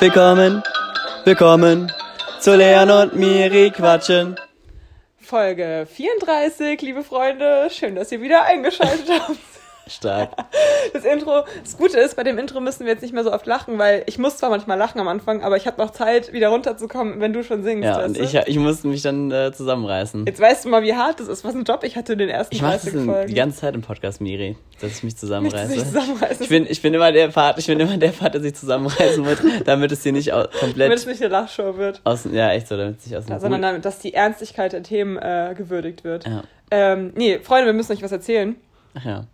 Willkommen, willkommen zu Leon und Miri quatschen. Folge 34, liebe Freunde. Schön, dass ihr wieder eingeschaltet habt. Stark. Das Intro, das Gute ist, bei dem Intro müssen wir jetzt nicht mehr so oft lachen, weil ich muss zwar manchmal lachen am Anfang, aber ich habe noch Zeit, wieder runterzukommen, wenn du schon singst. Ja, und ich, ich musste mich dann äh, zusammenreißen. Jetzt weißt du mal, wie hart das ist, was ein Job ich hatte in den ersten Ich mache das 30 in, Folgen. die ganze Zeit im Podcast, Miri, dass ich mich zusammenreiße. Ich bin, ich bin immer der Part, ich bin immer der Part, der sich zusammenreißen muss, damit es hier nicht au- damit es komplett nicht eine Lachshow wird, aus, ja echt so, damit es nicht aus dem ja, sondern damit, dass die Ernstigkeit der Themen äh, gewürdigt wird. Ja. Ähm, nee, Freunde, wir müssen euch was erzählen. Ach ja.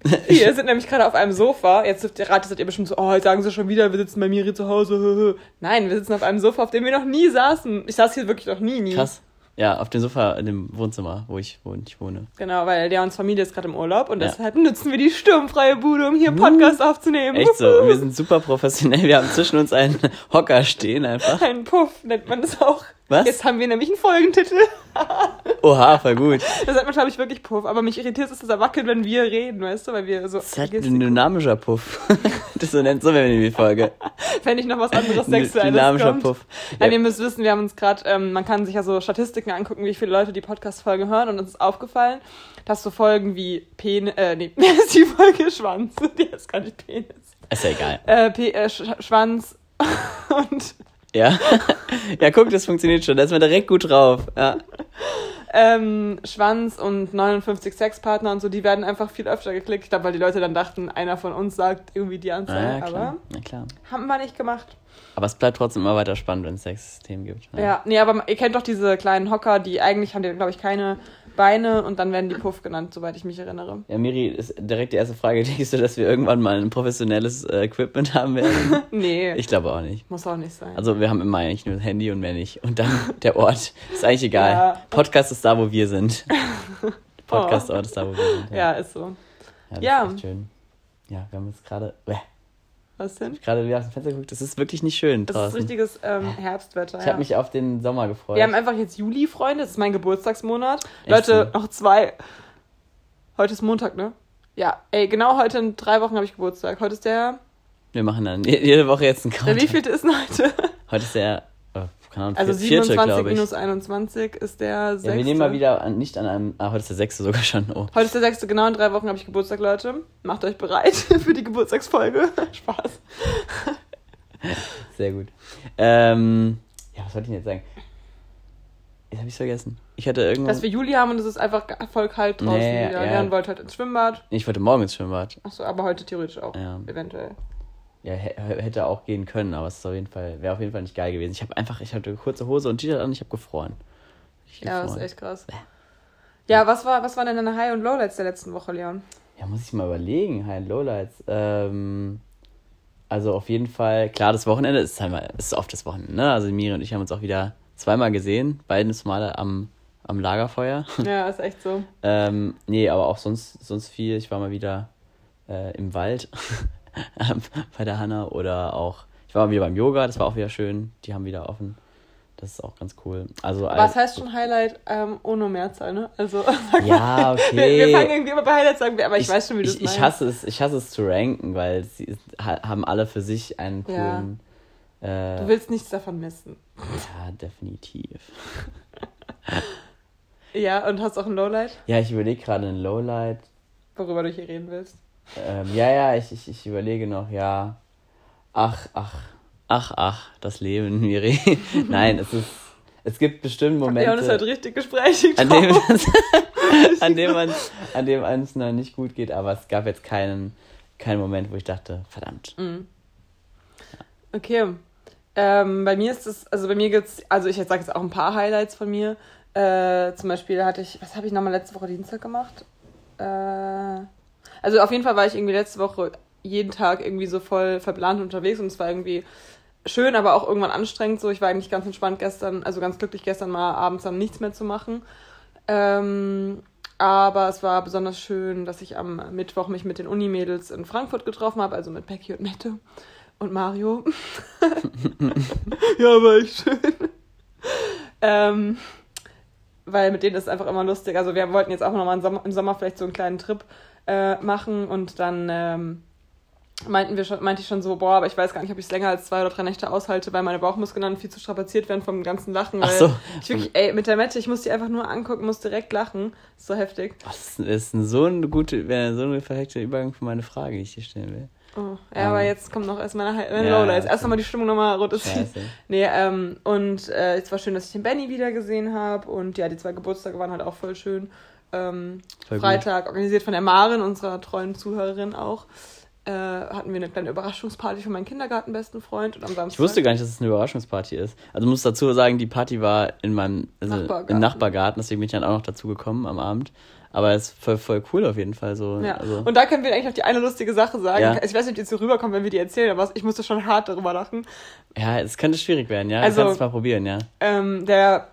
Wir sind nämlich gerade auf einem Sofa. Jetzt dürft ihr raten, seid ihr bestimmt so, oh, jetzt sagen sie schon wieder, wir sitzen bei Miri zu Hause. Nein, wir sitzen auf einem Sofa, auf dem wir noch nie saßen. Ich saß hier wirklich noch nie, nie. Krass. Ja, auf dem Sofa in dem Wohnzimmer, wo ich, wo ich wohne. Genau, weil Leons Familie ist gerade im Urlaub und Ja. deshalb nutzen wir die sturmfreie Bude, um hier einen Podcast aufzunehmen. Echt so. Und wir sind super professionell. Wir haben zwischen uns einen Hocker stehen einfach. Ein Puff nennt man das auch. Was? Jetzt haben wir nämlich einen Folgentitel. Oha, voll gut. Das sagt man, glaube ich, wirklich Puff. Aber mich irritiert es, dass er wackelt, wenn wir reden, weißt du? Weil wir so. Das ist halt ein dynamischer Puff. Das so nennt so wenn wir die Folge. Wenn nicht noch was anderes Sexuelles dynamischer kommt. Puff. Nein, Ja. ihr müsst wissen, wir haben uns gerade, ähm, man kann sich ja so Statistiken angucken, wie viele Leute die Podcast-Folge hören und uns ist aufgefallen, dass so Folgen wie Penis, äh, nee, ist die Folge Schwanz? Die ist gar nicht Penis. Ist ja egal. Äh, P äh, Sch Schwanz und Ja. Ja, guck, das funktioniert schon. Da ist man direkt gut drauf. Ja. ähm, Schwanz und 59 Sexpartner und so, die werden einfach viel öfter geklickt. Ich glaube, weil die Leute dann dachten, einer von uns sagt irgendwie die Ah, Anzahl. ja, aber. Na klar. haben wir nicht gemacht. Aber es bleibt trotzdem immer weiter spannend, wenn es Sexsystem gibt. Ja, nee, aber ihr kennt doch diese kleinen Hocker, die eigentlich haben die, glaube ich, keine Beine und dann werden die Puff genannt, soweit ich mich erinnere. Ja, Miri, ist direkt die erste Frage. Denkst du, dass wir irgendwann mal ein professionelles äh, Equipment haben werden? Nee, Ich glaube auch nicht. muss auch nicht sein. Also wir haben immer eigentlich nur das Handy und mehr nicht. Und dann der Ort. Ist eigentlich egal. Ja. Podcast ist da, wo wir sind. Podcastort ist da, wo wir sind. ja, ist so. Ja, Ja. Schön. Ja, wir haben jetzt gerade Was denn? gerade wieder aus dem Fenster geguckt. Es ist wirklich nicht schön Das ist draußen. richtiges ähm, Herbstwetter. ich ja. habe mich auf den Sommer gefreut. Wir haben einfach jetzt Juli, Freunde. Das ist mein Geburtstagsmonat. Echt Leute, so? noch zwei. Heute ist Montag, ne? Ja, ey, genau heute in drei Wochen habe ich Geburtstag. Heute ist der. wir machen dann je- jede Woche jetzt einen Der Countdown. wievielte ist denn heute? Heute ist der, keine Ahnung, Also vier- vierte, 27 glaube ich. minus 21 ist der sechste. Ja, wir nehmen mal wieder an, nicht an einem, ah, heute ist der sechste sogar schon. Oh. Heute ist der sechste, genau in drei Wochen habe ich Geburtstag, Leute. Macht euch bereit für die Geburtstagsfolge. Spaß. Sehr gut. Ähm, ja, was wollte ich denn jetzt sagen? Jetzt habe ich vergessen. Ich hatte irgendwas. Dass wir Juli haben und es ist einfach voll kalt draußen Nee, wieder. ja. Leon wollte halt ins Schwimmbad. ich wollte morgen ins Schwimmbad. Achso, aber heute theoretisch auch. Ja. Eventuell. Ja, hätte auch gehen können, aber es ist auf jeden Fall, wäre auf jeden Fall nicht geil gewesen. Ich habe einfach, ich hatte kurze Hose und T-Shirt an, ich habe gefroren. Ich Ja, das ist gefroren. echt krass. Ja, was war, was waren denn deine High- und Lowlights der letzten Woche, Leon? Ja, muss ich mal überlegen, High- und Lowlights. Ähm, also auf jeden Fall, klar, das Wochenende ist halt mal, ist oft das Wochenende, ne? Also Miri und ich haben uns auch wieder zweimal gesehen, beides Male am, am Lagerfeuer. Ja, ist echt so. Ähm, nee, aber auch sonst, sonst viel. Ich war mal wieder äh, im Wald bei der Hanna oder auch, ich war mal wieder beim Yoga, das war auch wieder schön. Die haben wieder offen. Das ist auch ganz cool. Also Aber als- es heißt schon Highlight ähm, ohne Mehrzahl, ne? Also, Ja, mal. Wir, wir fangen okay. irgendwie immer bei Highlights sagen, aber ich, weiß schon, wie du es ich, meinst. ich hasse es, ich hasse es zu ranken, weil sie ist- haben alle für sich einen Ja. coolen. Äh, Du willst nichts davon missen. ja, definitiv. Ja, und hast auch ein Lowlight, Ja, ich überlege gerade ein Lowlight. worüber du hier reden willst. Ähm, ja, ja, ich, ich, ich überlege noch, ja. Ach, ach, ach, ach, das Leben, Miri. Nein, es ist, es gibt bestimmt Momente, Leon ist halt richtig gesprächig an dem, an dem man, an dem es noch nicht gut geht, aber es gab jetzt keinen, keinen Moment, wo ich dachte, verdammt. Mhm. Okay. Ähm, bei mir ist es, also bei mir gibt's, also ich sage jetzt auch ein paar Highlights von mir. Äh, zum Beispiel hatte ich, was habe ich nochmal letzte Woche Dienstag gemacht? Äh, also auf jeden Fall war ich irgendwie letzte Woche jeden Tag irgendwie so voll verplant unterwegs und es war irgendwie schön, aber auch irgendwann anstrengend. So, ich war eigentlich ganz entspannt gestern, also ganz glücklich gestern mal abends dann nichts mehr zu machen. Ähm, aber es war besonders schön, dass ich am Mittwoch mich mit den Unimädels in Frankfurt getroffen habe, also mit Becky und Mette und Mario. ja, war echt schön. ähm, weil mit denen ist es einfach immer lustig. Also wir wollten jetzt auch nochmal im Sommer, im Sommer vielleicht so einen kleinen Trip äh, machen und dann ähm, meinten wir schon, meinte ich schon so, boah, aber ich weiß gar nicht, ob ich es länger als zwei oder drei Nächte aushalte, weil meine Bauchmuskeln dann viel zu strapaziert werden vom ganzen Lachen. Weil Ach so. Ich wirklich, ey, mit der Mette, ich muss die einfach nur angucken, muss direkt lachen. Ist so heftig. Das ist so eine gute, wäre so eine perfekte Übergang für meine Frage, die ich dir stellen will. Oh, ja, Ähm. aber jetzt kommt noch erst meine, meine Ja, Lowlights. Erst nochmal die Stimmung nochmal runterziehen. Scheiße. Nee, ähm, und äh, es war schön, dass ich den Benny wieder gesehen habe. Und ja, die zwei Geburtstage waren halt auch voll schön. Ähm, gut. Freitag, organisiert von der Maren, unserer treuen Zuhörerin auch, äh, hatten wir eine kleine Überraschungsparty für meinen Kindergartenbesten Freund. Und am Samstag. Ich wusste gar nicht, dass es eine Überraschungsparty ist. Also muss dazu sagen, die Party war in meinem also Nachbargarten. im Nachbargarten, deswegen bin ich dann auch noch dazu gekommen am Abend. Aber es ist voll, voll cool auf jeden Fall so. Ja, Also, und da können wir eigentlich noch die eine lustige Sache sagen. Ja. Ich weiß nicht, ob die jetzt so rüberkommt, wenn wir die erzählen, aber ich musste schon hart darüber lachen. ja, es könnte schwierig werden, ja. Also- du kannst es mal probieren, ja. ähm, der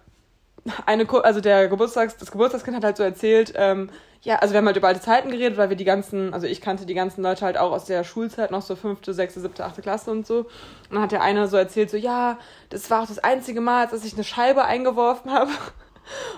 eine also der Geburtstags das Geburtstagskind hat halt so erzählt ähm, ja also wir haben halt über alte Zeiten geredet weil wir die ganzen also ich kannte die ganzen Leute halt auch aus der Schulzeit noch so fünfte sechste siebte achte Klasse und so. Und dann hat der eine so erzählt so ja das war auch das einzige Mal dass ich eine Scheibe eingeworfen habe.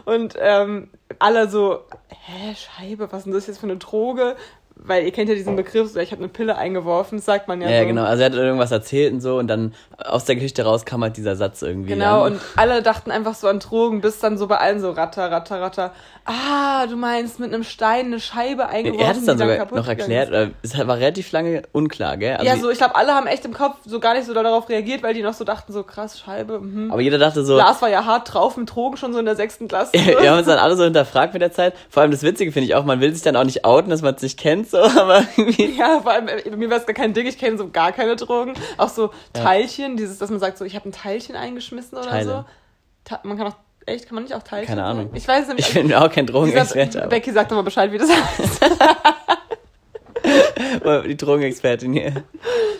Und ähm, alle so hä Scheibe was ist denn das jetzt für eine Droge weil ihr kennt ja diesen Begriff so ich habe eine Pille eingeworfen das sagt man ja Ja, so. genau. Also er hat irgendwas erzählt und so und dann aus der Geschichte raus kam halt dieser Satz irgendwie. Genau, dann. und alle dachten einfach so an Drogen, bis dann so bei allen so ratter, ratter, ratter. Ah, du meinst mit einem Stein eine Scheibe eingeworfen, er hat es dann sogar noch erklärt, es war relativ lange unklar, gell? Also ja, so, ich glaube, alle haben echt im Kopf so gar nicht so darauf reagiert, weil die noch so dachten, so krass, Scheibe. Mhm. aber jeder dachte so, Lars war ja hart drauf mit Drogen schon so in der sechsten Klasse. wir haben uns dann alle so hinterfragt mit der Zeit. Vor allem das Witzige finde ich auch, man will sich dann auch nicht outen, dass man es nicht kennt, so, aber irgendwie. Ja, vor allem, äh, bei mir war es gar kein Ding, ich kenne so gar keine Drogen. Auch so Teilchen, dieses, dass man sagt, so, ich habe ein Teilchen eingeschmissen oder Teile. so. Ta man kann auch, echt, kann man nicht auch Teilchen Keine? Ahnung. Ich weiß es nämlich Ich bin auch kein Drogenexperte, Becky sagt nochmal Bescheid, wie das heißt. die Drogenexpertin hier.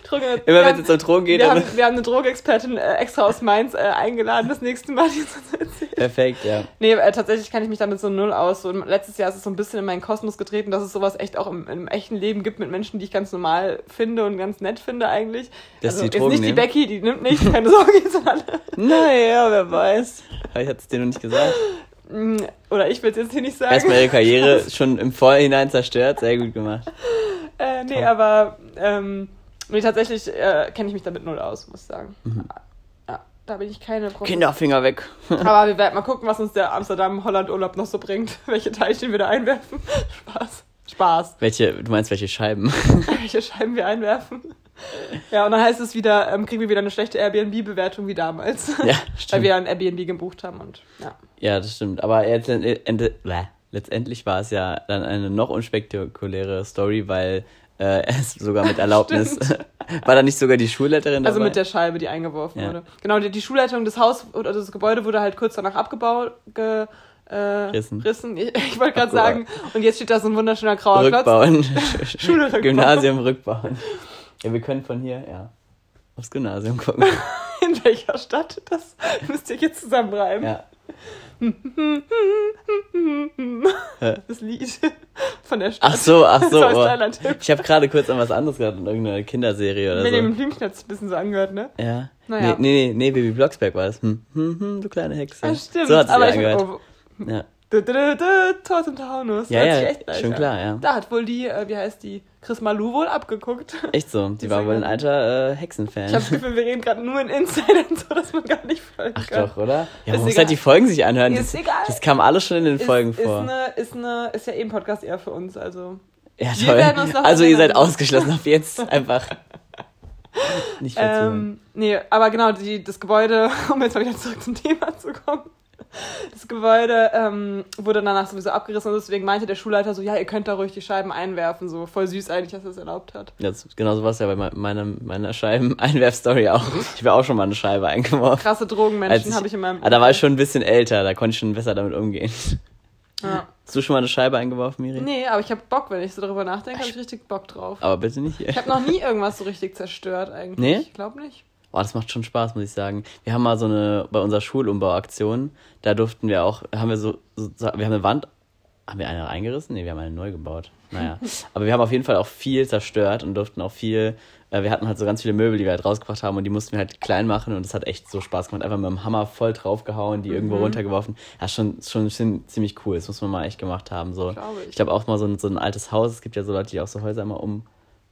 Drogen, Immer wenn es jetzt um Drogen geht, wir, haben, wir haben eine Drogenexpertin äh, extra aus Mainz äh, eingeladen, das nächste Mal, die das erzählt. perfekt, ja. Nee, äh, tatsächlich kann ich mich damit so null aus. So, letztes Jahr ist es so ein bisschen in meinen Kosmos getreten, dass es sowas echt auch im, im echten Leben gibt mit Menschen, die ich ganz normal finde und ganz nett finde eigentlich. Dass also die jetzt Drogen nicht die nehmen? Becky, die nimmt nicht, keine Sorge, jetzt alle. Naja, wer weiß. Ich hatte es dir noch nicht gesagt. Mm, Oder ich will es jetzt hier nicht sagen. Erstmal ihre Karriere schon im Vorhinein zerstört, sehr gut gemacht. Äh, nee, Top. aber ähm, nee, tatsächlich äh, kenne ich mich damit null aus, muss ich sagen. Mhm. Ja, da bin ich keine Profi. Kinderfinger weg. Aber wir werden mal gucken, was uns der Amsterdam-Holland-Urlaub noch so bringt. Welche Teilchen wir da einwerfen. Spaß. Spaß. Welche, du meinst welche Scheiben? Welche Scheiben wir einwerfen. Ja, und dann heißt es wieder, ähm, kriegen wir wieder eine schlechte Airbnb-Bewertung wie damals. Ja, Weil stimmt. wir ein Airbnb gebucht haben und ja. Ja, das stimmt. Aber jetzt, äh, ende, letztendlich war es ja dann eine noch unspektakuläre Story, weil äh, es sogar mit Erlaubnis war da nicht sogar die Schulleiterin Also dabei? mit der Scheibe, die eingeworfen Ja. wurde. Genau, die, die Schulleitung des Haus oder das Gebäude wurde halt kurz danach abgebaut, ge, äh, Rissen. rissen. Ich, ich wollte gerade sagen, und jetzt steht da so ein wunderschöner grauer Klotz. Rückbauen. Schule rückbauen. Gymnasium rückbauen. Ja, wir können von hier, ja, aufs Gymnasium gucken. In welcher Stadt? Das müsst ihr jetzt zusammenreimen. Ja. Das Lied von der Stadt. Ach so, ach so. Oh. Ich habe gerade kurz an was anderes gedacht, an irgendeine Kinderserie oder Benjamin so. Blümchen hat es ein bisschen so angehört, ne? Ja. Naja. Nee, nee, nee, Baby Blocksberg war das. Hm, hm, hm, du kleine Hexe. Ah, stimmt. So hat es ich angehört. oh, Ja. Tod und Taunus. Ja, ja, echt schon klar, ja. Da hat wohl die, äh, wie heißt die, Chris Malou wohl abgeguckt. Echt so. Die war wohl ein alter äh, Hexenfan. Ich habe das Gefühl, wir reden gerade nur in Insidern, so dass man gar nicht folgen Ach kann. doch, oder? Ja, man muss egal. halt die Folgen sich anhören. Ist das, egal. das kam alles schon in den Ist, Folgen ist, vor. eine, ist, eine, ist ja eben Podcast eher für uns, also. ja, wir toll. werden uns noch Also ihr seid ausgeschlossen ab jetzt einfach. Nicht zuhören. Ähm, nee, aber genau, die, das Gebäude, um jetzt mal wieder zurück zum Thema zu kommen. Das Gebäude ähm, wurde danach sowieso abgerissen und deswegen meinte der Schulleiter so, ja, ihr könnt da ruhig die Scheiben einwerfen. So voll süß eigentlich, dass er es erlaubt hat. Das, genau so war es ja bei me- meiner, meiner Scheiben-Einwerf-Story auch. Ich habe auch schon mal eine Scheibe eingeworfen. Krasse Drogenmenschen habe ich in meinem Ah, da war ich schon ein bisschen älter, da konnte ich schon besser damit umgehen. Ja. Hast du schon mal eine Scheibe eingeworfen, Miri? Nee, aber ich habe Bock, wenn ich so darüber nachdenke, habe ich richtig Bock drauf. Aber bitte nicht hier. Ich habe noch nie irgendwas so richtig zerstört eigentlich. Nee? Ich glaube nicht. Oh, das macht schon Spaß, muss ich sagen. Wir haben mal so eine, bei unserer Schulumbauaktion, da durften wir auch, haben wir so, so wir haben eine Wand, haben wir eine eingerissen? Nee, wir haben eine neu gebaut. Naja. Aber wir haben auf jeden Fall auch viel zerstört und durften auch viel, äh, wir hatten halt so ganz viele Möbel, die wir halt rausgebracht haben und die mussten wir halt klein machen und es hat echt so Spaß gemacht. Einfach mit dem Hammer voll draufgehauen, die irgendwo runtergeworfen. Ja, schon, schon ziem- ziemlich cool. Das muss man mal echt gemacht haben. So. Glaube ich. Ich glaube auch mal so ein, so ein altes Haus. Es gibt ja so Leute, die auch so Häuser immer um,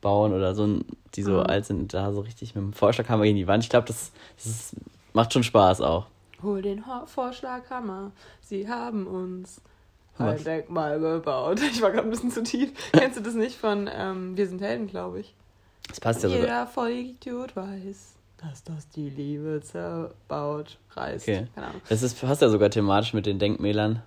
bauen oder so, die so Mhm. alt sind, da so richtig mit dem Vorschlaghammer gegen die Wand. Ich glaube, das, das ist, macht schon Spaß auch. Hol den Ho Vorschlaghammer, sie haben uns Was? ein Denkmal gebaut. Ich war gerade ein bisschen zu tief. Kennst du das nicht von ähm, Wir sind Helden, glaube ich? Das passt ja sogar. Jeder Vollidiot weiß, dass das die Liebe zerbaut, reißt. Okay. Keine Ahnung. Das ist, passt ja sogar thematisch mit den Denkmälern.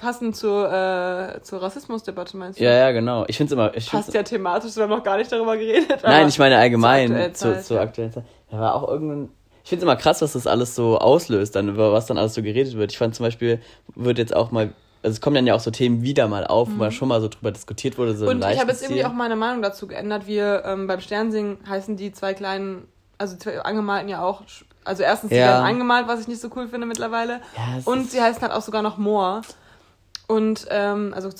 Passend zur, äh, zur Rassismusdebatte, meinst du? Ja, ja, genau. Ich finde es immer. Ich Passt ja thematisch, wir haben noch gar nicht darüber geredet. Nein, ich meine allgemein zur aktuellen zur, Zeit, zur ja. aktuellen Zeit. Da war auch irgendein. Ich finde es immer krass, was das alles so auslöst, dann über was dann alles so geredet wird. Ich fand zum Beispiel, wird jetzt auch mal. Also es kommen dann ja auch so Themen wieder mal auf, wo man schon mal so drüber diskutiert wurde. So Mhm. Und ich habe jetzt irgendwie auch meine Meinung dazu geändert. Wir ähm, beim Sternsingen heißen die zwei kleinen, also die zwei angemalten ja auch. Also erstens, die Ja. werden angemalt, was ich nicht so cool finde mittlerweile. Ja, Und sie heißen halt auch sogar noch Moor. Und, ähm, also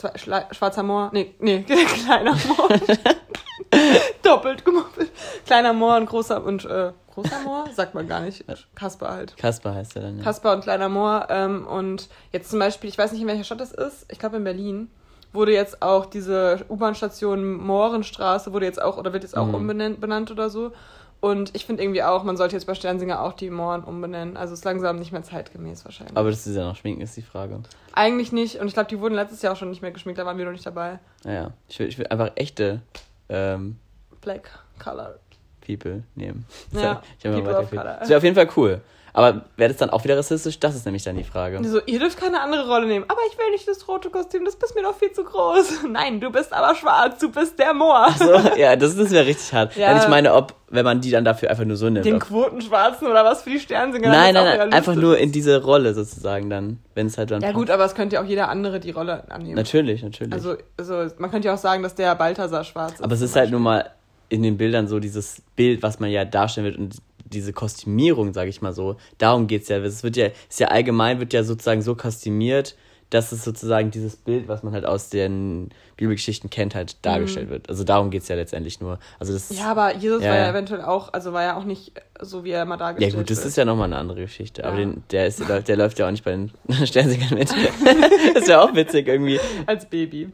schwarzer Moor, nee, nee, kleiner Moor. Doppelt gemoppelt. Kleiner Moor und großer, und, äh, großer Moor? Sagt man gar nicht. Kasper halt. Kasper heißt er dann. Ja. Kasper und Kleiner Moor. Ähm, und jetzt zum Beispiel, ich weiß nicht, in welcher Stadt das ist, ich glaube in Berlin, wurde jetzt auch diese U-Bahn-Station Mohrenstraße, wurde jetzt auch, oder wird jetzt auch Mhm. umbenannt benannt oder so. Und ich finde irgendwie auch, man sollte jetzt bei Sternsinger auch die Mohren umbenennen. Also ist langsam nicht mehr zeitgemäß wahrscheinlich. Aber das ist ja noch schminken, ist die Frage. Eigentlich nicht. Und ich glaube, die wurden letztes Jahr auch schon nicht mehr geschminkt, da waren wir noch nicht dabei. Naja, ich will, ich will einfach echte ähm, Black Color. People nehmen. Ja, ich hab mal weiter. Das wäre auf jeden Fall cool. Aber wäre das dann auch wieder rassistisch? Das ist nämlich dann die Frage. So, ihr dürft keine andere Rolle nehmen. Aber ich will nicht das rote Kostüm, das bist mir doch viel zu groß. Nein, du bist aber schwarz, du bist der Moor. So, ja, das, das wäre richtig hart. Ja. Ich meine, ob, wenn man die dann dafür einfach nur so nimmt. Den Quotenschwarzen oder was für die Sternsinger. nein, nein, nein, einfach nur ist. in diese Rolle sozusagen dann, wenn es halt dann. Ja passt. gut, aber es könnte ja auch jeder andere die Rolle annehmen. Natürlich, natürlich. Also, also man könnte ja auch sagen, dass der Balthasar schwarz ist. aber es ist halt nur mal in den Bildern so dieses Bild, was man ja darstellen wird und diese Kostümierung, sage ich mal so. Darum geht's ja. Es wird ja, ist ja allgemein wird ja sozusagen so kostümiert, dass es sozusagen dieses Bild, was man halt aus den Bibelgeschichten kennt, halt dargestellt wird. Also darum geht's ja letztendlich nur. Also das Mhm. Ja, aber Jesus Ja, war ja ja. eventuell auch, also war ja auch nicht so, wie er immer Ja dargestellt gut, das wird. ist ja nochmal eine andere Geschichte. Aber Ja. den, der, ist, der, der läuft ja auch nicht bei den Sternsingern mit. das wäre auch witzig irgendwie. Als Baby.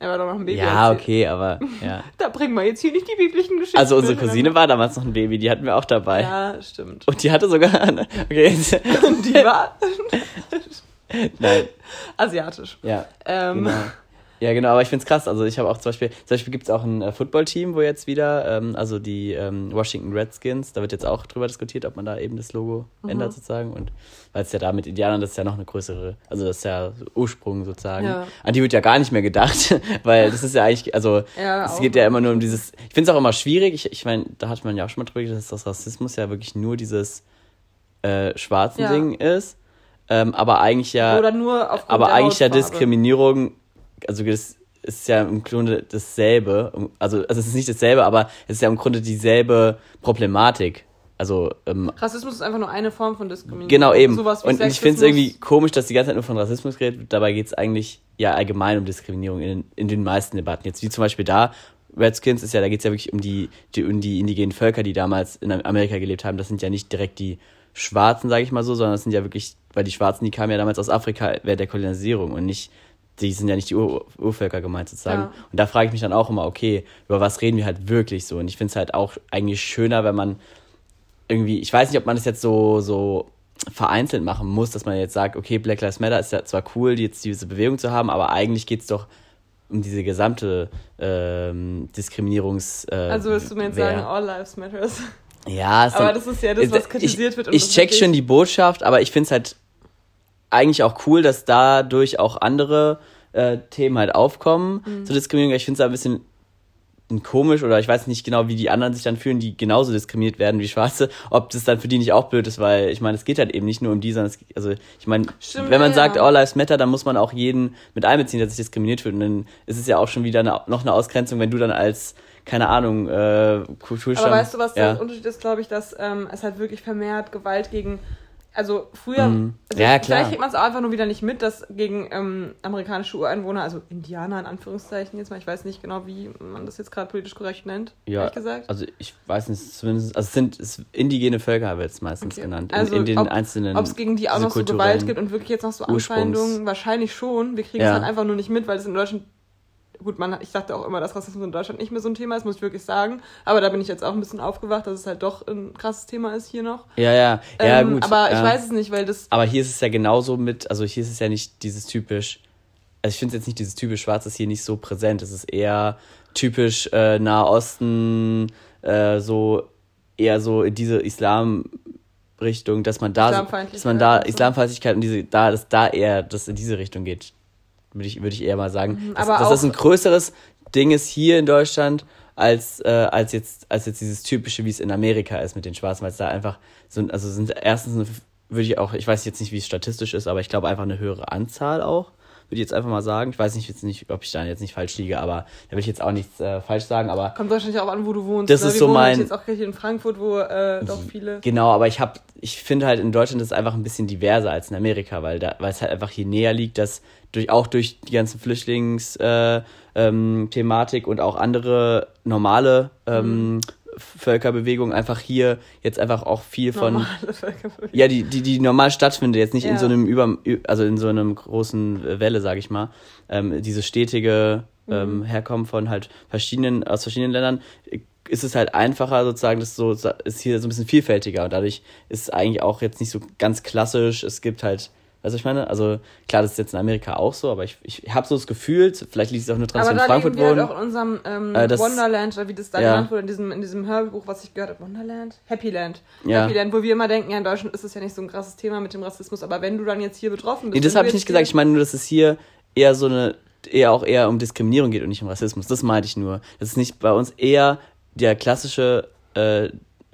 Er war doch noch ein Baby. Ja, okay, aber ja. Da bringen wir jetzt hier nicht die biblischen Geschichten. Also unsere. Cousine war damals noch ein Baby, die hatten wir auch dabei. Ja, stimmt. Und die hatte sogar. Okay, Und die war nein, asiatisch. ja. Ähm, Genau. Ja, genau, aber ich find's krass. Also ich habe auch zum Beispiel, zum Beispiel gibt's auch ein äh, Footballteam, wo jetzt wieder, ähm, also die ähm, Washington Redskins, da wird jetzt auch drüber diskutiert, ob man da eben das Logo Mhm. ändert sozusagen. Und weil es ja da mit Indianern, das ist ja noch eine größere, also das ist ja Ursprung sozusagen. Ja. An die wird ja gar nicht mehr gedacht, weil das ist ja eigentlich, also Ja, es geht ja immer nur um dieses, ich find's auch immer schwierig, ich, ich meine, da hat man ja auch schon mal drüber geredet, dass das Rassismus ja wirklich nur dieses äh, schwarzen Ja. Ding ist. Ähm, aber eigentlich ja Oder nur aber eigentlich ja. Diskriminierung, also das ist ja im Grunde dasselbe. Also, also es ist nicht dasselbe, aber es ist ja im Grunde dieselbe Problematik. Also, ähm, Rassismus ist einfach nur eine Form von Diskriminierung. genau eben. Sowas Und ich finde es Sexismus. irgendwie komisch, dass die ganze Zeit nur von Rassismus geredet wird. Dabei geht es eigentlich ja allgemein um Diskriminierung in, in den meisten Debatten. Jetzt wie zum Beispiel da, Redskins ist ja, da geht es ja wirklich um die, die, um die indigenen Völker, die damals in Amerika gelebt haben. Das sind ja nicht direkt die Schwarzen, sage ich mal so, sondern das sind ja wirklich, weil die Schwarzen, die kamen ja damals aus Afrika während der Kolonisierung und nicht, die sind ja nicht die Ur Urvölker gemeint sozusagen. Ja. Und da frage ich mich dann auch immer, okay, über was reden wir halt wirklich so? Und ich finde es halt auch eigentlich schöner, wenn man irgendwie, ich weiß nicht, ob man das jetzt so, so vereinzelt machen muss, dass man jetzt sagt, okay, Black Lives Matter ist ja zwar cool, jetzt diese Bewegung zu haben, aber eigentlich geht es doch um diese gesamte ähm, Diskriminierungs... Äh, Also willst du mir jetzt sagen, all lives matters. Ja, ist Aber dann- das ist ja das, was ich- kritisiert wird. und Ich check schon die Botschaft, aber ich finde es halt eigentlich auch cool, dass dadurch auch andere äh, Themen halt aufkommen Mhm. zur Diskriminierung. Ich finde es ein bisschen komisch oder ich weiß nicht genau, wie die anderen sich dann fühlen, die genauso diskriminiert werden wie Schwarze, ob das dann für die nicht auch blöd ist, weil ich meine, es geht halt eben nicht nur um die, sondern es, also ich meine, Stimmt, wenn man ja, sagt. All Lives Matter, dann muss man auch jeden mit einbeziehen, der sich diskriminiert fühlt und dann ist es ja auch schon wieder eine, noch eine Ausgrenzung, wenn du dann als keine Ahnung, äh, Kulturstamm... Aber weißt du, was ja. der Unterschied ist, glaube ich, dass ähm, es halt wirklich vermehrt Gewalt gegen. Also früher, Mhm. also Ja, klar. vielleicht kriegt man es auch einfach nur wieder nicht mit, dass gegen ähm, amerikanische Ureinwohner, also Indianer in Anführungszeichen jetzt mal, ich weiß nicht genau, wie man das jetzt gerade politisch korrekt nennt, Ja, ehrlich gesagt. also ich weiß nicht, zumindest, also es sind es indigene Völker wird es meistens Okay. genannt, Also in, in den ob- einzelnen Ob es gegen die auch noch so Gewalt gibt und wirklich jetzt noch so Anfeindungen, wahrscheinlich schon. Wir kriegen Ja. es halt einfach nur nicht mit, weil es in Deutschland gut, man, ich dachte auch immer, dass Rassismus in Deutschland nicht mehr so ein Thema ist, muss ich wirklich sagen. Aber da bin ich jetzt auch ein bisschen aufgewacht, dass es halt doch ein krasses Thema ist hier noch. Ja, ja, ja, Ähm, gut. aber ich ja. weiß es nicht, weil das. Aber hier ist es ja genauso mit, also hier ist es ja nicht dieses typisch, also ich finde es jetzt nicht dieses typisch Schwarz ist hier nicht so präsent. Es ist eher typisch äh, Nahosten, äh, so eher so in diese Islam-Richtung, dass man da, dass man da Islamfeindlichkeit und so. Islamfeindlichkeit und diese, da, dass da eher das in diese Richtung geht, würde ich, würde ich eher mal sagen. dass, Mhm, aber dass das ein größeres Ding ist hier in Deutschland als, äh, als, jetzt, als jetzt dieses typische, wie es in Amerika ist mit den Schwarzen, weil es da einfach so, also sind erstens eine, würde ich auch, ich weiß jetzt nicht, wie es statistisch ist, aber ich glaube einfach eine höhere Anzahl auch, ich jetzt einfach mal sagen. Ich weiß nicht, jetzt nicht ob ich da jetzt nicht falsch liege, aber da will ich jetzt auch nichts äh, falsch sagen, aber Kommt wahrscheinlich auch an, wo du wohnst. Das ne? ist Wir so mein- Jetzt auch hier in Frankfurt, wo äh, doch viele. Genau, aber ich habe, ich finde halt in Deutschland ist es einfach ein bisschen diverser als in Amerika, weil da, weil es halt einfach hier näher liegt, dass durch auch durch die ganzen Flüchtlings äh, ähm, Thematik und auch andere normale ähm, Völkerbewegungen einfach hier jetzt einfach auch viel von Völkerbewegung. ja die die die normal stattfindet jetzt nicht in Ja. so einem über also in so einem großen Welle sage ich mal ähm, diese stetige Mhm. ähm, Herkommen von halt verschiedenen aus verschiedenen Ländern äh, ist es halt einfacher sozusagen das so ist hier so ein bisschen vielfältiger und dadurch ist es eigentlich auch jetzt nicht so ganz klassisch es gibt halt Weißt du, ich meine? Also, klar, das ist jetzt in Amerika auch so, aber ich, ich habe so das Gefühl, vielleicht liegt es auch nur dran, dass Aber wir in da Frankfurt leben wir halt wohnen. auch in unserem ähm, Äh, das- Wonderland, oder wie das da Ja. genannt wurde, in diesem, in diesem Hörbuch, was ich gehört habe. Wonderland? Happyland. Ja. Happyland, wo wir immer denken, ja, in Deutschland ist es ja nicht so ein krasses Thema mit dem Rassismus, aber wenn du dann jetzt hier betroffen bist. Nee, das habe ich nicht gesagt. Ich meine nur, dass es hier eher so eine, eher auch eher um Diskriminierung geht und nicht um Rassismus. Das meinte ich nur. Das ist nicht bei uns eher der klassische äh,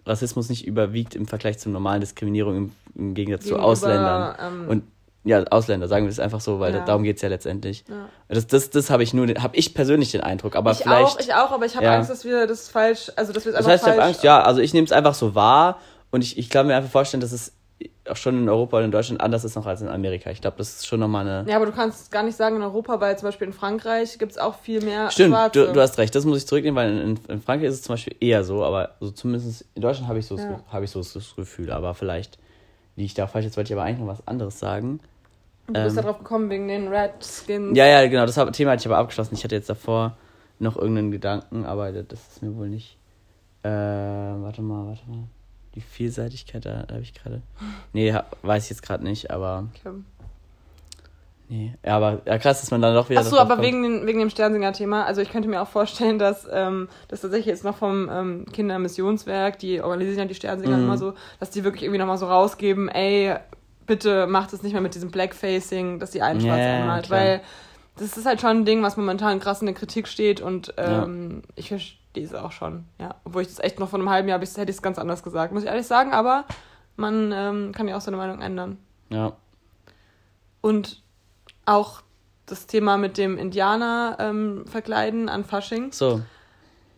Rassismus nicht überwiegt im Vergleich zur normalen Diskriminierung im, im Gegensatz zu Gegenüber, Ausländern. ähm, und ja, Ausländer, sagen wir das einfach so, weil Ja. da, darum geht's ja letztendlich. Ja. Das, das, das habe ich nur, habe ich persönlich den Eindruck, aber ich vielleicht. auch, ich auch, aber ich habe Ja. Angst, dass wir das falsch, also dass wir es das einfach heißt, ich falsch. habe Angst, ja, also ich nehme es einfach so wahr und ich, ich kann mir einfach vorstellen, dass es auch schon in Europa und in Deutschland anders ist noch als in Amerika. Ich glaube, das ist schon nochmal eine. Ja, aber du kannst gar nicht sagen in Europa, weil zum Beispiel in Frankreich gibt es auch viel mehr Stimmt, du, du hast recht, das muss ich zurücknehmen, weil in, in Frankreich ist es zum Beispiel eher so, aber so zumindest in Deutschland habe ich, so das Ja. Habe ich so das Gefühl, aber vielleicht liege ich da auch falsch. Jetzt wollte ich aber eigentlich noch was anderes sagen. Du bist ähm, da drauf gekommen wegen den Redskins. Ja, ja, genau, das hab- Thema hatte ich aber abgeschlossen. Ich hatte jetzt davor noch irgendeinen Gedanken, aber das ist mir wohl nicht. Äh, warte mal, warte mal. Die Vielseitigkeit, da, da habe ich gerade. Nee, ha- weiß ich jetzt gerade nicht, aber. Okay. Nee. Ja, aber ja, krass, dass man dann doch wieder. Achso, aber kommt. wegen, den, wegen dem Sternsinger-Thema. Also ich könnte mir auch vorstellen, dass ähm, das tatsächlich jetzt noch vom ähm, Kindermissionswerk, die organisieren ja die Sternsinger Mhm. immer so, dass die wirklich irgendwie nochmal so rausgeben, ey, bitte macht es nicht mehr mit diesem Blackfacing, dass die einen Ja, schwarz ja, anmalt. klar. Weil das ist halt schon ein Ding, was momentan krass in der Kritik steht und ähm, ich verstehe es auch schon. Ja, obwohl ich das echt noch vor einem halben Jahr bis- hätte ich es ganz anders gesagt, muss ich ehrlich sagen, aber man ähm, kann ja auch seine Meinung ändern. Ja. Und auch das Thema mit dem Indianer ähm, verkleiden an Fasching. So.